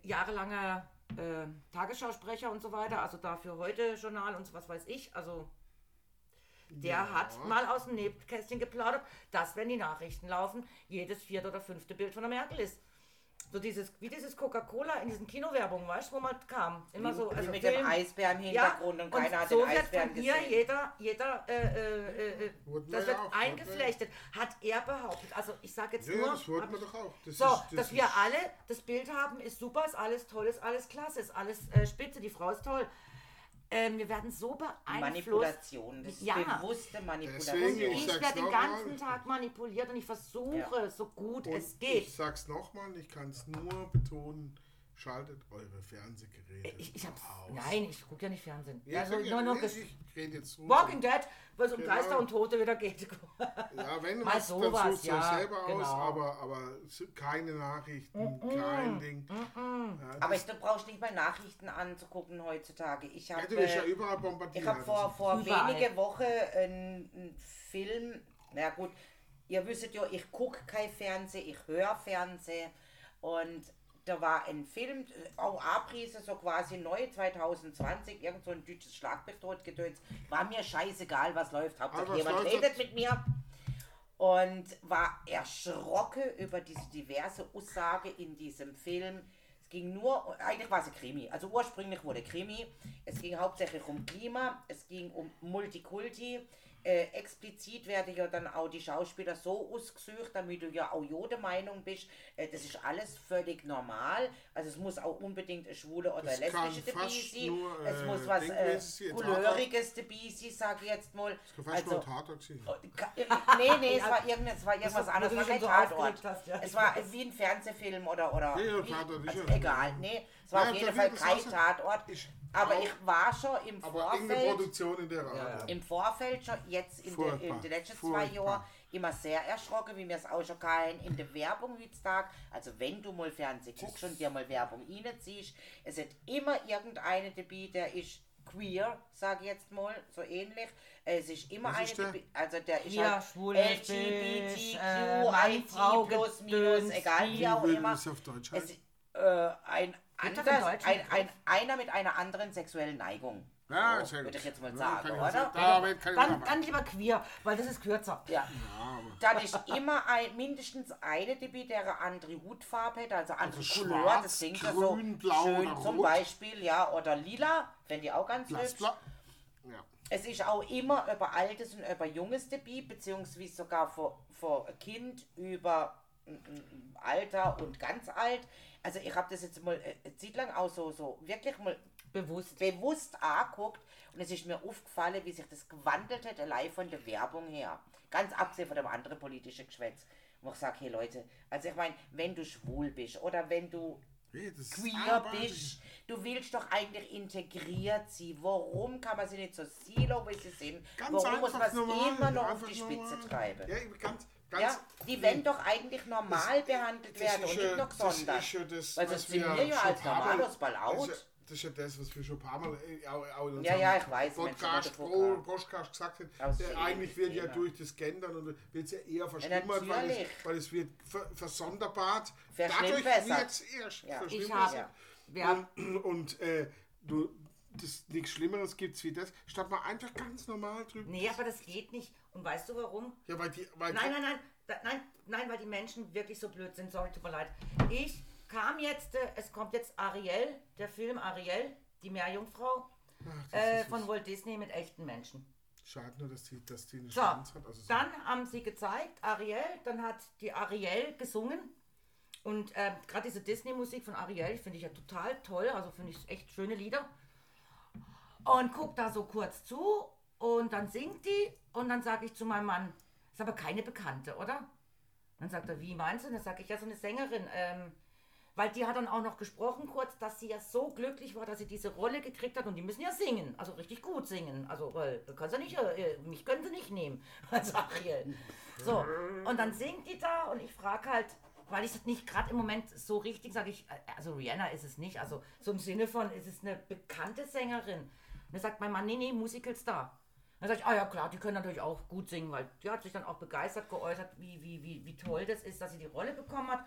[SPEAKER 2] jahrelanger äh, Tagesschausprecher und so weiter, also dafür heute Journal und so was weiß ich, also der
[SPEAKER 3] Ja.
[SPEAKER 2] hat mal aus dem Nebkästchen geplaudert, dass wenn die Nachrichten laufen, jedes vierte oder fünfte Bild von der Merkel ist. So dieses, wie dieses Coca-Cola in diesen Kinowerbungen, weißt du, wo man kam. Immer so, also
[SPEAKER 1] mit
[SPEAKER 2] Film,
[SPEAKER 1] dem Eisbär im Hintergrund und keiner hat
[SPEAKER 2] so
[SPEAKER 1] den
[SPEAKER 2] wird
[SPEAKER 1] Eisbären
[SPEAKER 2] von hier
[SPEAKER 1] gesehen.
[SPEAKER 2] jeder, jeder, äh, äh, äh, das
[SPEAKER 3] wir
[SPEAKER 2] wird
[SPEAKER 3] ja auch, ja.
[SPEAKER 2] eingeflechtet, hat er behauptet. Also ich sage jetzt
[SPEAKER 3] Ja,
[SPEAKER 2] nur,
[SPEAKER 3] das wir
[SPEAKER 2] ich-
[SPEAKER 3] doch auch. Das
[SPEAKER 2] so,
[SPEAKER 3] ist- das
[SPEAKER 2] dass wir alle das Bild haben, ist super, ist alles toll, ist alles klasse, ist alles äh, spitze, die Frau ist toll. Ähm, wir werden so beeinflusst.
[SPEAKER 1] Manipulation, das ist
[SPEAKER 2] Ja.
[SPEAKER 1] bewusste
[SPEAKER 3] Deswegen,
[SPEAKER 1] Manipulation.
[SPEAKER 3] ich
[SPEAKER 2] Ich
[SPEAKER 3] sag's
[SPEAKER 2] werde den ganzen
[SPEAKER 3] mal.
[SPEAKER 2] Tag manipuliert und ich versuche,
[SPEAKER 1] Ja.
[SPEAKER 2] so gut
[SPEAKER 3] Und
[SPEAKER 2] es geht.
[SPEAKER 3] Ich sag's nochmal, ich kann es nur betonen, schaltet eure Fernsehgeräte
[SPEAKER 2] Ich, ich hab's,
[SPEAKER 3] aus.
[SPEAKER 2] nein, ich gucke ja nicht Fernsehen.
[SPEAKER 3] Ja,
[SPEAKER 2] also
[SPEAKER 3] ich,
[SPEAKER 2] nur noch
[SPEAKER 3] ich, ich rede jetzt nur
[SPEAKER 2] Walking Dead, wo es um
[SPEAKER 3] Genau.
[SPEAKER 2] Geister und Tote wieder geht.
[SPEAKER 3] Ja, wenn
[SPEAKER 2] Mal
[SPEAKER 3] was, dann
[SPEAKER 2] sowas,
[SPEAKER 3] sucht ihr
[SPEAKER 2] ja,
[SPEAKER 3] selber aus,
[SPEAKER 2] genau.
[SPEAKER 3] aber, aber so- keine Nachrichten, kein Ding. Ja,
[SPEAKER 1] Aber ich, du brauchst nicht mal Nachrichten anzugucken heutzutage. Ich
[SPEAKER 3] ja,
[SPEAKER 1] habe
[SPEAKER 3] ja überall bombardiert.
[SPEAKER 1] ich hab vor, vor
[SPEAKER 2] Überall.
[SPEAKER 1] wenige Wochen einen, einen Film, na gut, ihr wisst ja, ich gucke kein Fernsehen, ich höre Fernsehen und da war ein Film, auch Abrise, so quasi neu 2020, irgend so ein deutsches Schlagbefehlgedöns. War mir scheißegal, was läuft. Hauptsache
[SPEAKER 3] was
[SPEAKER 1] jemand redet mit mir. Und war erschrocken über diese diverse Aussage in diesem Film. Es ging nur, eigentlich war es ein Krimi. Also ursprünglich wurde Krimi. Es ging hauptsächlich um Klima, es ging um Multikulti. Äh, explizit werden ja dann auch die Schauspieler so ausgesucht, damit du ja auch jede Meinung bist. Äh, das ist alles völlig normal. Also es muss auch unbedingt eine schwule oder
[SPEAKER 3] Das
[SPEAKER 1] lesbische dabei sein.
[SPEAKER 3] nur,
[SPEAKER 1] es
[SPEAKER 3] äh,
[SPEAKER 1] muss was äh,
[SPEAKER 3] Denkmäßig sein,
[SPEAKER 1] Coulöriges dabei sein, sag ich jetzt mal.
[SPEAKER 3] Das kann fast
[SPEAKER 1] Also,
[SPEAKER 3] nur ein Tatort sein.
[SPEAKER 1] Ka- Nee, nee, es war, irgend, es war irgendwas anderes, es war kein
[SPEAKER 2] so
[SPEAKER 1] Tatort.
[SPEAKER 2] hast, ja,
[SPEAKER 1] es war wie ein Fernsehfilm oder, oder
[SPEAKER 3] Ja, ja,
[SPEAKER 1] wie,
[SPEAKER 3] Tatort
[SPEAKER 1] also egal, nee, es war
[SPEAKER 3] Ja,
[SPEAKER 1] auf jeden Fall kein Tatort,
[SPEAKER 3] Ich
[SPEAKER 1] aber
[SPEAKER 3] auch,
[SPEAKER 1] ich war schon im Vorfeld,
[SPEAKER 3] Produktion in der Art.
[SPEAKER 2] Ja, ja.
[SPEAKER 1] im Vorfeld schon jetzt in, den,
[SPEAKER 3] Furchtbar,
[SPEAKER 1] in den letzten zwei
[SPEAKER 3] furchtbar.
[SPEAKER 1] Jahren immer sehr erschrocken, wie mir es auch schon kein in der Werbung heutzutage, also wenn du mal Fernsehen guckst und dir mal Werbung reinziehst, es hat immer irgendeine dabei, der ist queer, sage ich jetzt mal, so ähnlich. Es ist immer
[SPEAKER 3] Was
[SPEAKER 1] eine
[SPEAKER 3] ist der?
[SPEAKER 1] also der ist
[SPEAKER 2] Hier,
[SPEAKER 1] halt
[SPEAKER 2] schwul,
[SPEAKER 1] LGBTQ,
[SPEAKER 2] äh,
[SPEAKER 1] IT,
[SPEAKER 2] Frau,
[SPEAKER 1] plus, minus, egal
[SPEAKER 2] wie
[SPEAKER 1] auch immer.
[SPEAKER 3] das auf Deutsch
[SPEAKER 1] Es äh, ein, anders,
[SPEAKER 2] in Deutsch
[SPEAKER 1] ein, ein, einer mit einer anderen sexuellen Neigung.
[SPEAKER 3] Ja,
[SPEAKER 1] So, würde ich jetzt mal
[SPEAKER 3] Ja,
[SPEAKER 1] sagen,
[SPEAKER 3] kann ich
[SPEAKER 1] oder?
[SPEAKER 3] Damit kann ich
[SPEAKER 2] Dann,
[SPEAKER 3] arbeiten.
[SPEAKER 2] dann lieber queer, weil das ist kürzer.
[SPEAKER 1] Ja. Dann ist immer ein, mindestens eine dabei, der eine andere Hutfarbe hat, also andere
[SPEAKER 3] Also
[SPEAKER 1] Couleur,
[SPEAKER 3] schwarz,
[SPEAKER 1] das Ding ja so
[SPEAKER 3] grün, blau
[SPEAKER 1] schön
[SPEAKER 3] oder
[SPEAKER 1] zum
[SPEAKER 3] rot.
[SPEAKER 1] Beispiel, ja, oder lila, wenn die auch ganz hübsch.
[SPEAKER 3] Blassblau. Ja.
[SPEAKER 1] Es ist auch immer über Altes und über Junges dabei, beziehungsweise sogar von, von Kind über mm, mm, Alter und ganz alt. Also ich habe das jetzt mal äh, eine Zeit lang auch so, so wirklich mal
[SPEAKER 2] Bewusst.
[SPEAKER 1] bewusst angeguckt und es ist mir aufgefallen, wie sich das gewandelt hat, allein von der Werbung her. Ganz abgesehen von dem anderen politischen Geschwätz. Wo ich sage, hey Leute, also ich meine, wenn du schwul bist oder wenn du
[SPEAKER 3] ist
[SPEAKER 1] queer bist, du willst doch eigentlich integriert sein. Warum kann man sie nicht so silo, wie sie sind?
[SPEAKER 3] Ganz
[SPEAKER 1] Warum muss man es immer noch auf die Spitze
[SPEAKER 3] normal.
[SPEAKER 1] treiben?
[SPEAKER 3] Ja, ganz, ganz,
[SPEAKER 1] Ja, die wollen doch eigentlich normal behandelt
[SPEAKER 3] das
[SPEAKER 1] werden und
[SPEAKER 3] ja-
[SPEAKER 1] nicht noch
[SPEAKER 3] das
[SPEAKER 1] gesondert.
[SPEAKER 3] ist ja das,
[SPEAKER 1] Weil
[SPEAKER 3] was
[SPEAKER 1] das sind
[SPEAKER 3] wir
[SPEAKER 1] ja
[SPEAKER 3] schon
[SPEAKER 1] als
[SPEAKER 3] ein paar Mal-
[SPEAKER 1] Normalos bald
[SPEAKER 3] Das ist, ja, das ist ja das, was wir schon ein paar Mal auch, auch in
[SPEAKER 1] Ja,
[SPEAKER 3] unserem
[SPEAKER 1] ja, ich weiß,
[SPEAKER 3] Podcast, Pro, Podcast gesagt haben.
[SPEAKER 1] Ist
[SPEAKER 3] eigentlich
[SPEAKER 1] eh
[SPEAKER 3] wird ja durch das Gendern und wird es ja eher verschlimmert, weil, es, weil es wird ver versonderbart. Dadurch wird es erst
[SPEAKER 1] Ja.
[SPEAKER 2] Ich
[SPEAKER 3] verschlimmbessert.
[SPEAKER 2] habe. Wir haben
[SPEAKER 3] Und, und äh, du, das, nichts Schlimmeres gibt es wie das, statt mal einfach ganz normal drüber.
[SPEAKER 2] nee, aber das geht nicht. Und weißt du warum?
[SPEAKER 3] Ja, weil die, weil
[SPEAKER 2] Nein, nein, nein, da, nein, nein, weil die Menschen wirklich so blöd sind. Sorry, tut mir leid. Ich kam jetzt, äh, es kommt jetzt Ariel, der Film Ariel, die Meerjungfrau,
[SPEAKER 3] Ach,
[SPEAKER 2] äh, von Walt Disney mit echten Menschen.
[SPEAKER 3] Schade nur, dass die, dass die einen
[SPEAKER 2] So,
[SPEAKER 3] Schwanz hat. Also so-
[SPEAKER 2] dann haben sie gezeigt, Ariel, dann hat die Ariel gesungen Und äh, gerade diese Disney-Musik von Ariel finde ich ja total toll. Also finde ich echt schöne Lieder. Und guck da so kurz zu und dann singt die und dann sage ich zu meinem Mann, ist aber keine Bekannte, oder? Dann sagt er, wie meinst du? Dann sage ich, ja, so eine Sängerin. Ähm, weil die hat dann auch noch gesprochen kurz, dass sie ja so glücklich war, dass sie diese Rolle gekriegt hat und die müssen ja singen, also richtig gut singen. Also, weil du kannst ja nicht, äh, mich können sie nicht nehmen als Ariel. So, und dann singt die da und ich frage halt, weil ich das nicht gerade im Moment so richtig sage, ich, äh, also Rihanna ist es nicht, also so im Sinne von, ist es eine bekannte Sängerin. Und dann sagt mein Mann, nee, nee, Musicalstar. Dann sage ich, ah ja klar, die können natürlich auch gut singen, weil die hat sich dann auch begeistert geäußert, wie, wie, wie, wie toll das ist, dass sie die Rolle bekommen hat.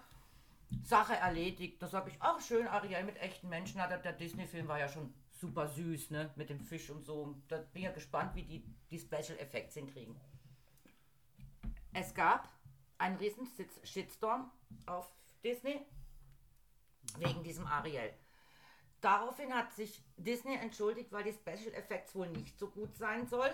[SPEAKER 2] Sache erledigt. Da sage ich, ach schön, Ariel mit echten Menschen. Der, der Disney-Film war ja schon super süß, ne? Mit dem Fisch und so. Da bin ich ja gespannt, wie die die Special Effects hinkriegen. Es gab einen riesen Shit- Shitstorm auf Disney wegen diesem Ariel. Daraufhin hat sich Disney entschuldigt, weil die Special Effects wohl nicht so gut sein soll.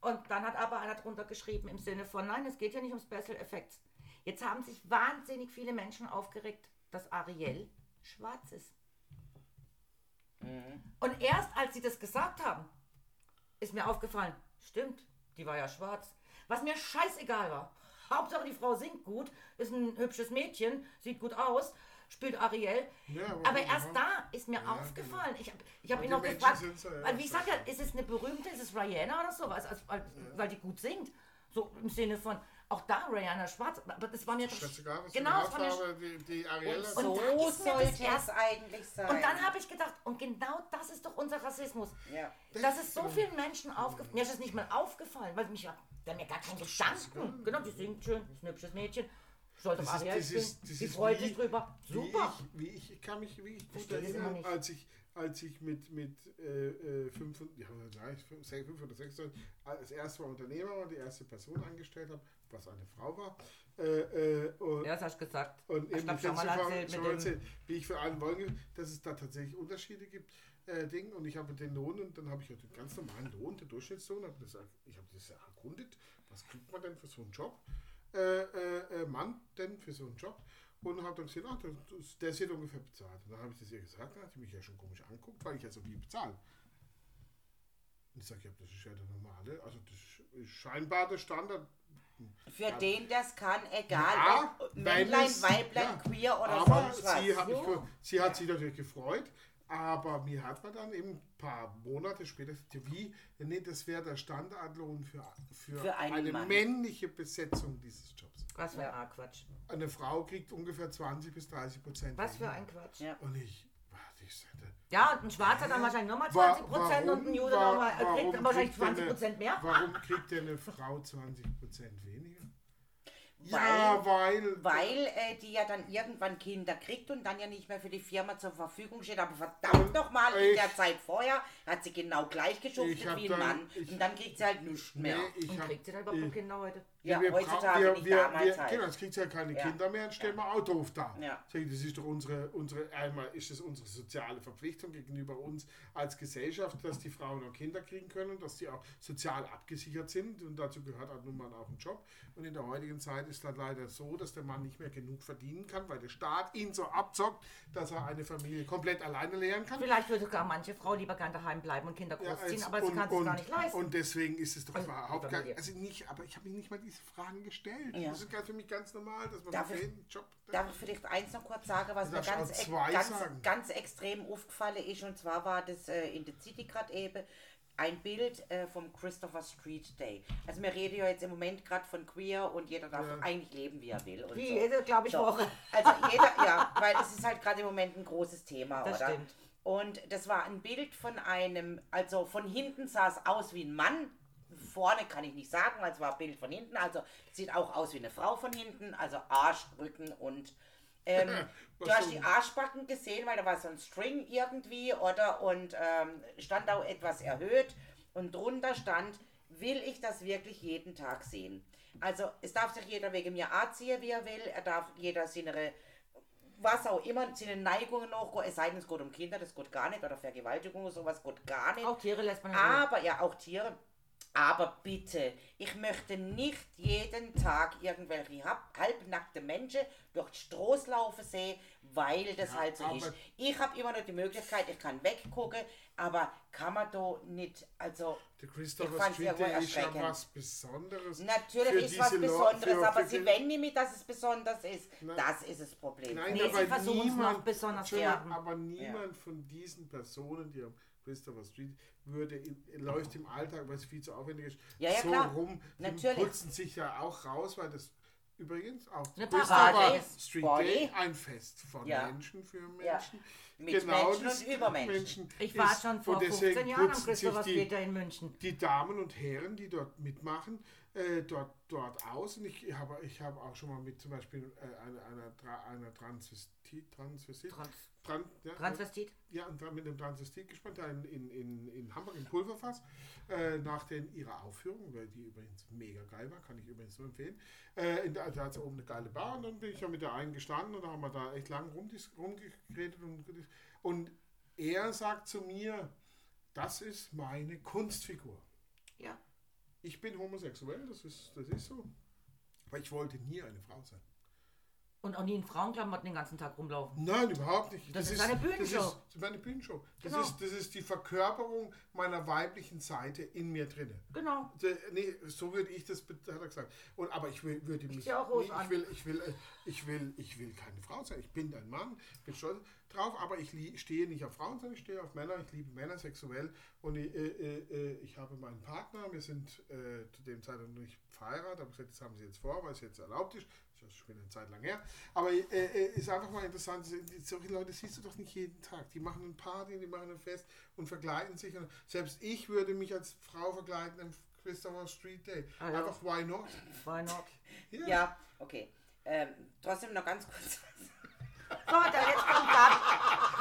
[SPEAKER 2] Und dann hat aber einer drunter geschrieben im Sinne von, nein, es geht ja nicht um Special Effects. Jetzt haben sich wahnsinnig viele Menschen aufgeregt, dass Ariel schwarz ist. Und erst als sie das gesagt haben, ist mir aufgefallen, stimmt, die war ja schwarz. Was mir scheißegal war. Hauptsache die Frau singt gut, ist ein hübsches Mädchen, sieht gut aus, spielt Ariel.
[SPEAKER 3] Ja, aber-
[SPEAKER 2] aber erst da ist mir
[SPEAKER 3] Ja,
[SPEAKER 2] aufgefallen. Ich habe ich hab ihn noch
[SPEAKER 3] Menschen
[SPEAKER 2] gefragt,
[SPEAKER 3] so, ja,
[SPEAKER 2] weil wie ich
[SPEAKER 3] das
[SPEAKER 2] sage ja, ist es eine berühmte, ist es Rihanna oder sowas, also, weil, weil die gut singt. So im Sinne von, auch da Rihanna schwarz, aber das war mir doch...
[SPEAKER 3] Scheißegal, was
[SPEAKER 2] Genau, das war mir
[SPEAKER 3] die, die Ariel
[SPEAKER 1] Und so
[SPEAKER 2] Und das
[SPEAKER 1] es
[SPEAKER 2] erst-
[SPEAKER 1] eigentlich sein.
[SPEAKER 2] Und dann habe ich gedacht, und genau das ist doch unser Rassismus.
[SPEAKER 1] Ja.
[SPEAKER 2] Das ist so vielen Menschen aufgefallen. Mir ist es nicht mal aufgefallen, weil mich da mir gar kein Gedanken. Genau, die singt schön, ist ein hübsches Mädchen. Doch
[SPEAKER 3] ist-
[SPEAKER 2] Ariel
[SPEAKER 3] ist-
[SPEAKER 2] Die
[SPEAKER 3] ist
[SPEAKER 2] freut
[SPEAKER 3] wie-
[SPEAKER 2] sich drüber.
[SPEAKER 3] Wie
[SPEAKER 2] Super.
[SPEAKER 3] ich, wie ich, ich kann mich wirklich gut erinnern, als ich, als ich mit, mit äh, äh, fünf, ja, nein, fünf, sech- fünf oder sechs, Jahren als erste Mal Unternehmer war, die erste Person angestellt habe, was eine Frau war. Äh, äh, und,
[SPEAKER 2] Ja, das hast du gesagt.
[SPEAKER 3] und
[SPEAKER 2] Ich
[SPEAKER 3] eben
[SPEAKER 2] glaub, schon mal erzählt
[SPEAKER 3] schon mal erzählt, wie ich für einen wollte, dass es da tatsächlich Unterschiede gibt. Äh, Ding. Und ich habe den Lohn und dann habe ich den ganz normalen Lohn, den Durchschnittslohn, hab das, ich habe das erkundet, was kriegt man denn für so einen Job? Äh, äh, äh, Mann denn für so einen Job? Und habe dann gesagt, ach, das, der wird ungefähr bezahlt. Und dann habe ich das ihr gesagt, dann hat sie mich ja schon komisch angeguckt, weil ich ja so viel bezahle. Und ich sage, ja, das ist ja der normale, also das ist scheinbar der Standard.
[SPEAKER 1] Für den das kann, egal
[SPEAKER 3] Ja,
[SPEAKER 1] ob Männlein,
[SPEAKER 3] es-
[SPEAKER 1] Weiblein,
[SPEAKER 3] ja.
[SPEAKER 1] queer oder
[SPEAKER 3] aber
[SPEAKER 1] sonst was.
[SPEAKER 3] sie hat, mich,
[SPEAKER 2] Jo.
[SPEAKER 3] ge- sie hat sich natürlich gefreut, aber mir hat man dann eben ein paar Monate später gesagt, wie, nee, das wäre der Standardlohn für, für,
[SPEAKER 1] Für einen
[SPEAKER 3] eine
[SPEAKER 1] Mann.
[SPEAKER 3] männliche Besetzung dieses Jobs.
[SPEAKER 2] Was für ein Quatsch.
[SPEAKER 3] Eine Frau kriegt ungefähr 20 bis 30 Prozent.
[SPEAKER 2] Was für ein Quatsch.
[SPEAKER 1] Ja.
[SPEAKER 3] Und ich, warte, ich sagte,
[SPEAKER 2] Ja, und ein Schwarzer dann wahrscheinlich nochmal
[SPEAKER 3] Wa-
[SPEAKER 2] 20 Prozent und ein Jude nochmal, kriegt
[SPEAKER 3] warum
[SPEAKER 2] wahrscheinlich
[SPEAKER 3] kriegt
[SPEAKER 2] 20
[SPEAKER 3] denn
[SPEAKER 2] Prozent mehr.
[SPEAKER 3] Warum kriegt denn eine Frau 20 Prozent weniger?
[SPEAKER 1] Weil-
[SPEAKER 3] ja, weil.
[SPEAKER 1] Weil äh, die ja dann irgendwann Kinder kriegt und dann ja nicht mehr für die Firma zur Verfügung steht. Aber verdammt nochmal, in der Zeit vorher hat sie genau gleich geschuftet wie ein
[SPEAKER 3] dann-
[SPEAKER 1] Mann.
[SPEAKER 3] ich-
[SPEAKER 1] und dann kriegt sie halt nichts mehr.
[SPEAKER 3] Nee, ich
[SPEAKER 2] Und
[SPEAKER 3] hab-
[SPEAKER 2] kriegt sie dann überhaupt noch Kinder heute?
[SPEAKER 1] Ja,
[SPEAKER 3] wir
[SPEAKER 1] heutzutage
[SPEAKER 3] wir,
[SPEAKER 1] nicht
[SPEAKER 3] wir,
[SPEAKER 1] damals
[SPEAKER 3] wir,
[SPEAKER 1] halt.
[SPEAKER 3] Genau, es kriegt ja keine
[SPEAKER 1] Ja.
[SPEAKER 3] Kinder mehr, dann stellen wir Auto auf da.
[SPEAKER 1] Ja.
[SPEAKER 3] Das ist doch unsere, unsere, einmal ist es unsere soziale Verpflichtung gegenüber uns als Gesellschaft, dass die Frauen auch Kinder kriegen können, dass die auch sozial abgesichert sind und dazu gehört halt nun mal auch ein Job. Und in der heutigen Zeit ist das leider so, dass der Mann nicht mehr genug verdienen kann, weil der Staat ihn so abzockt, dass er eine Familie komplett alleine lehren kann.
[SPEAKER 2] Vielleicht würde sogar manche Frau lieber gern daheim bleiben und Kinder
[SPEAKER 3] Ja,
[SPEAKER 2] großziehen,
[SPEAKER 3] als-
[SPEAKER 2] aber sie
[SPEAKER 3] und-
[SPEAKER 2] kann es
[SPEAKER 3] und,
[SPEAKER 2] gar nicht leisten.
[SPEAKER 3] Und deswegen ist es doch
[SPEAKER 2] Also,
[SPEAKER 3] überhaupt gar also nicht, aber ich habe mir nicht mal diese Fragen gestellt.
[SPEAKER 1] Ja.
[SPEAKER 3] Das ist ganz- für mich ganz normal, dass man
[SPEAKER 1] Darf ich-
[SPEAKER 3] jeden Job.
[SPEAKER 1] Darf ich vielleicht eins noch kurz sagen, was mir ganz, ex-
[SPEAKER 3] zwei
[SPEAKER 1] ganz, ganz extrem aufgefallen ist? Und zwar war das äh, in der City gerade eben ein Bild äh, vom Christopher Street Day. Also wir reden ja jetzt im Moment gerade von queer und jeder darf
[SPEAKER 3] Ja.
[SPEAKER 1] eigentlich leben, wie er will. Und
[SPEAKER 2] Wie
[SPEAKER 1] so.
[SPEAKER 2] jede, glaube ich,
[SPEAKER 1] So.
[SPEAKER 2] Woche.
[SPEAKER 1] Also jeder, ja, weil es ist halt gerade im Moment ein großes Thema,
[SPEAKER 2] Das
[SPEAKER 1] oder?
[SPEAKER 2] stimmt.
[SPEAKER 1] Und das war ein Bild von einem, also von hinten sah es aus wie ein Mann. Vorne kann ich nicht sagen, weil es war ein Bild von hinten. Also sieht auch aus wie eine Frau von hinten. Also Arsch, Rücken und ähm, du hast die Arschbacken gesehen, weil da war so ein String irgendwie, oder? Und ähm, stand auch etwas erhöht. Und drunter stand, will ich das wirklich jeden Tag sehen? Also es darf sich jeder wegen mir anziehen, wie er will. Er darf jeder seine was auch immer, seine Neigungen noch, es sei denn, es geht um Kinder, das geht gar nicht, oder Vergewaltigung oder sowas geht gar nicht.
[SPEAKER 2] Auch Tiere lässt man Ruhe.
[SPEAKER 1] Aber ja, auch Tiere. Aber bitte, ich möchte nicht jeden Tag irgendwelche halbnackte Menschen durch die Straße laufen sehen, weil das
[SPEAKER 3] Ja,
[SPEAKER 1] halt so ist. Ich habe immer noch die Möglichkeit, ich kann weggucken, aber kann man da nicht, also
[SPEAKER 3] Der
[SPEAKER 1] Ich
[SPEAKER 3] Christopher
[SPEAKER 1] fand's
[SPEAKER 3] Street Day ist ja was Besonderes.
[SPEAKER 1] natürlich ist was
[SPEAKER 3] Leute-
[SPEAKER 1] Besonderes, aber sie nicht mit, dass es besonders ist.
[SPEAKER 3] Nein.
[SPEAKER 1] Das ist das Problem.
[SPEAKER 3] Nein,
[SPEAKER 2] Nee, sie
[SPEAKER 3] aber
[SPEAKER 2] versuchen's
[SPEAKER 3] niemand,
[SPEAKER 2] noch besonders werden.
[SPEAKER 3] aber niemand von diesen Personen, die am Christopher Street würde, läuft im Alltag, weil es viel zu aufwendig ist,
[SPEAKER 1] Ja, ja,
[SPEAKER 3] so
[SPEAKER 1] klar.
[SPEAKER 3] rum. Die
[SPEAKER 1] Natürlich.
[SPEAKER 3] putzen sich ja auch raus, weil das übrigens auch
[SPEAKER 2] Eine
[SPEAKER 3] Christopher
[SPEAKER 2] Parade
[SPEAKER 1] ist.
[SPEAKER 3] Street. Day ein Fest von
[SPEAKER 1] Ja.
[SPEAKER 3] Menschen für
[SPEAKER 1] Ja.
[SPEAKER 3] Menschen.
[SPEAKER 1] Mit Menschen und über Menschen.
[SPEAKER 2] Ich war schon vor
[SPEAKER 3] Und deswegen
[SPEAKER 2] 15 Jahren am Christopher Street Day in München.
[SPEAKER 3] die Damen und Herren, die dort mitmachen, äh, dort, dort aus. Und ich habe, ich habe auch schon mal mit zum Beispiel äh, einer, einer, einer Transvestit, Transvestit,
[SPEAKER 2] Trans
[SPEAKER 3] Tran, ja,
[SPEAKER 2] Transvestit?
[SPEAKER 3] ja, mit einem Transvestit gespannt, in, in, in, in Hamburg im Pulverfass, äh, nach den, ihrer Aufführung, weil die übrigens mega geil war, kann ich übrigens nur empfehlen. Äh, in der, da hat es oben eine geile Bar und dann bin ich ja mit der einen gestanden und da haben wir da echt lang rumdis- rumgeredet und, und er sagt zu mir, das ist meine Kunstfigur.
[SPEAKER 2] Ja.
[SPEAKER 3] Ich bin homosexuell, das ist, das ist so. Aber ich wollte nie eine Frau sein.
[SPEAKER 2] Und auch nie in Frauenklamotten den ganzen Tag rumlaufen.
[SPEAKER 3] Nein, überhaupt nicht.
[SPEAKER 2] Das ist eine Bühnenshow.
[SPEAKER 3] Das ist, das meine Bühnenshow. Das,
[SPEAKER 2] Genau.
[SPEAKER 3] ist, das ist die Verkörperung meiner weiblichen Seite in mir drinne.
[SPEAKER 2] Genau.
[SPEAKER 3] Nee, so würde ich das, hat er gesagt. Und, aber ich will, würde mich.
[SPEAKER 2] zieh auch
[SPEAKER 3] nee, ich, will, ich, will, äh, ich, will, ich will keine Frau sein. Ich bin ein Mann, bin stolz drauf, aber ich stehe nicht auf Frauen, sondern ich stehe auf Männer. Ich liebe Männer sexuell. Und ich, äh, äh, äh, ich habe meinen Partner. Wir sind äh, zu dem Zeitpunkt noch nicht verheiratet, aber gesagt, das haben sie jetzt vor, weil es jetzt erlaubt ist. Das ist schon wieder eine Zeit lang her. Aber äh, äh, ist einfach mal interessant. Solche Leute siehst du doch nicht jeden Tag. Die machen ein Party, die machen ein Fest und verkleiden sich. Und selbst ich würde mich als Frau verkleiden am Christopher Street Day.
[SPEAKER 2] Ah, ja.
[SPEAKER 3] Einfach, why not?
[SPEAKER 2] Why not?
[SPEAKER 1] Ja, okay. Ähm, trotzdem noch ganz kurz.
[SPEAKER 2] Da jetzt kommt Gabi.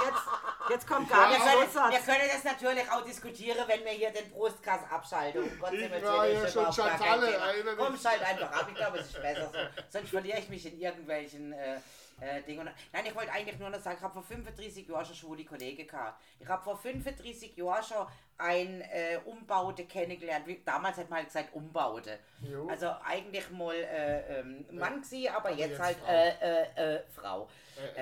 [SPEAKER 2] Jetzt, jetzt kommt Gabi
[SPEAKER 1] Wir können, wir können das natürlich auch diskutieren, wenn wir hier den Brustkass abschalten. Um Gottes
[SPEAKER 3] Ich war ja schon Chantalle,
[SPEAKER 1] Komm, schalt einfach ab. Ich glaube, es ist besser so. Sonst verliere ich mich in irgendwelchen äh, äh, Dingen. Nein, ich wollte eigentlich nur noch sagen, ich habe vor 35 Jahren schon schwule Kollegen gehabt. Ich habe vor 35 Jahren schon ein äh, Umbaute kennengelernt. Wie, damals hat man halt gesagt Umbaute.
[SPEAKER 3] Jo.
[SPEAKER 1] Also eigentlich mal äh, ähm, Mann gewesen, aber, jetzt,
[SPEAKER 3] jetzt
[SPEAKER 1] halt
[SPEAKER 3] Frau.
[SPEAKER 1] äh, äh, äh, Frau.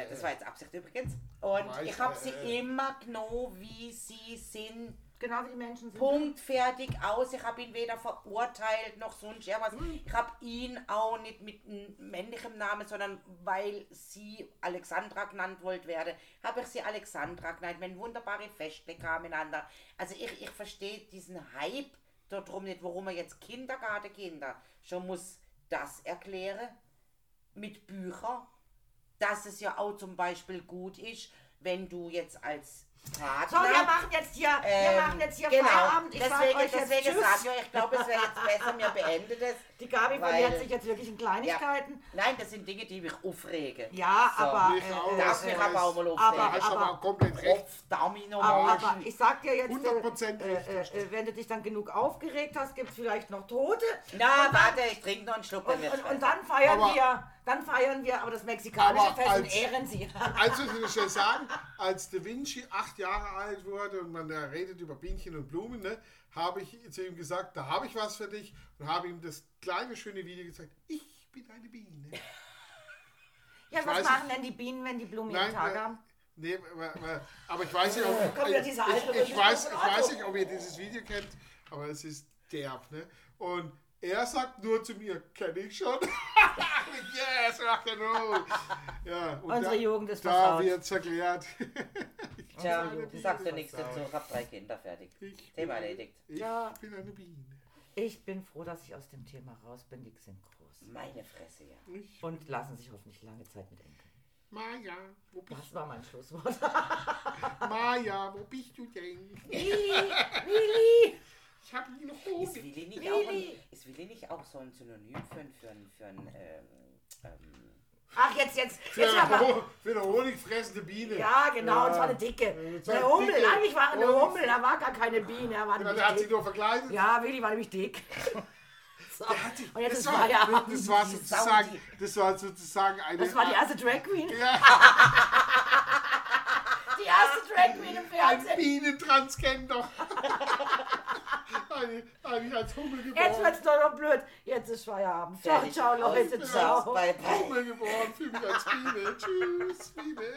[SPEAKER 1] Das war jetzt Absicht übrigens. Und
[SPEAKER 3] Weiß,
[SPEAKER 1] ich habe sie immer genommen, wie sie sind.
[SPEAKER 2] Genau wie die Menschen sind.
[SPEAKER 1] Punkt, fertig, aus. Ich habe ihn weder verurteilt noch sonst irgendwas. Ich habe ihn auch nicht mit einem männlichen Namen, sondern weil sie Alexandra genannt wollte werde, habe ich sie Alexandra genannt. Wenn wunderbare Feste kamen miteinander. Also ich, ich verstehe diesen Hype darum nicht, warum man jetzt Kindergartenkinder schon muss das erklären mit Büchern, dass es ja auch zum Beispiel gut ist, wenn du jetzt als.
[SPEAKER 2] So, wir machen jetzt hier, wir
[SPEAKER 1] Ähm,
[SPEAKER 2] machen jetzt hier
[SPEAKER 1] genau.
[SPEAKER 2] Feierabend. Ich
[SPEAKER 1] deswegen
[SPEAKER 2] sag euch jetzt
[SPEAKER 1] deswegen
[SPEAKER 2] Tschüss.
[SPEAKER 1] sage ich ich glaube, es wäre jetzt besser, mir beendet es.
[SPEAKER 2] Die Gabi verliert sich jetzt wirklich in Kleinigkeiten.
[SPEAKER 1] Nein, das sind Dinge, die mich aufregen.
[SPEAKER 2] Ja,
[SPEAKER 1] So.
[SPEAKER 2] aber...
[SPEAKER 3] Mich auch.
[SPEAKER 2] Äh,
[SPEAKER 1] Darf
[SPEAKER 2] äh,
[SPEAKER 1] mich
[SPEAKER 3] äh,
[SPEAKER 1] aber auch mal aufregen.
[SPEAKER 2] aber-
[SPEAKER 3] hast du aber auch komplett recht.
[SPEAKER 1] Domino,
[SPEAKER 2] aber, aber ich sag dir jetzt, äh,
[SPEAKER 3] 100%
[SPEAKER 2] äh,
[SPEAKER 3] richtig.
[SPEAKER 2] äh, wenn du dich dann genug aufgeregt hast, gibt es vielleicht noch Tote.
[SPEAKER 1] Na, warte, ich trinke noch einen Schluck, dann
[SPEAKER 2] Und, und, und dann feiern
[SPEAKER 3] Aber-
[SPEAKER 2] wir, dann feiern wir aber das mexikanische
[SPEAKER 3] Aber
[SPEAKER 2] Fest und ehren sie.
[SPEAKER 3] Also ich will schnell sagen, als Da Vinci acht Jahre alt wurde und man da redet über Bienchen und Blumen, ne, habe ich zu ihm gesagt, da habe ich was für dich und habe ihm das kleine schöne Video gezeigt. Ich bin eine Biene.
[SPEAKER 2] Ja,
[SPEAKER 3] Ich
[SPEAKER 2] was machen denn die Bienen, wenn die Blumen
[SPEAKER 3] Nein,
[SPEAKER 2] jeden Tag
[SPEAKER 3] äh,
[SPEAKER 2] haben?
[SPEAKER 3] Nee, aber, ich weiß nicht, ob, ich, ich, ich, weiß, ich weiß nicht, ob ihr dieses Video kennt, aber es ist derb, ne? Und er sagt nur zu mir, kenne ich schon. yes, Rock'n'Roll. Ja, und
[SPEAKER 2] Unsere
[SPEAKER 3] da,
[SPEAKER 2] Jugend ist
[SPEAKER 3] Da
[SPEAKER 2] versaut.
[SPEAKER 3] wird's erklärt.
[SPEAKER 1] Tja,
[SPEAKER 3] eine
[SPEAKER 1] du sagst ja nichts dazu. Ich habe drei Kinder fertig.
[SPEAKER 3] Ich
[SPEAKER 1] Thema
[SPEAKER 3] bin-
[SPEAKER 1] erledigt.
[SPEAKER 3] Ich
[SPEAKER 2] Ja.
[SPEAKER 3] bin eine Biene.
[SPEAKER 2] Ich bin froh, dass ich aus dem Thema raus bin. Die sind groß.
[SPEAKER 1] Meine Fresse, ja.
[SPEAKER 3] Ich,
[SPEAKER 2] Und lassen sich hoffentlich lange Zeit mit Enkeln.
[SPEAKER 3] Maja, wo bist,
[SPEAKER 2] Das war mein Schlusswort.
[SPEAKER 3] Maja, wo bist du denn?
[SPEAKER 2] Willi!
[SPEAKER 3] Ich habe ihn
[SPEAKER 1] Ist
[SPEAKER 3] rot.
[SPEAKER 1] Willi nicht, auch ein,
[SPEAKER 2] Willi.
[SPEAKER 1] ist Willi nicht auch so ein Synonym für ein, für ein, für ein ähm, ähm,
[SPEAKER 2] Ach, jetzt, jetzt,
[SPEAKER 3] Für
[SPEAKER 2] jetzt aber.
[SPEAKER 3] Ho- für eine honigfressende Biene.
[SPEAKER 2] Ja, genau, und zwar eine
[SPEAKER 3] Ja.
[SPEAKER 2] dicke. Eine Hummel,
[SPEAKER 3] dicke.
[SPEAKER 2] eigentlich war eine Hummel, da war gar keine Biene, er war
[SPEAKER 3] Genau, der hat sie
[SPEAKER 2] dick.
[SPEAKER 3] nur verkleidet.
[SPEAKER 2] Ja, Willi war nämlich dick. So, und jetzt
[SPEAKER 3] Das
[SPEAKER 2] ist
[SPEAKER 3] war,
[SPEAKER 2] Feierabend.
[SPEAKER 3] das war sozusagen, das war sozusagen eine.
[SPEAKER 2] Das war die erste Drag Queen.
[SPEAKER 3] ja,
[SPEAKER 2] Die erste Drag Queen im
[SPEAKER 3] ein
[SPEAKER 2] Fernsehen.
[SPEAKER 3] Bienentransgender. eine, mich als Hummel geboren.
[SPEAKER 2] Jetzt wird's doch noch blöd. Jetzt ist Feierabend. Ciao,
[SPEAKER 1] Fertig.
[SPEAKER 2] ciao, Leute. Ciao.
[SPEAKER 1] Bye, bye.
[SPEAKER 3] Hummel geboren, fühle mich als Biene. Tschüss, Biene.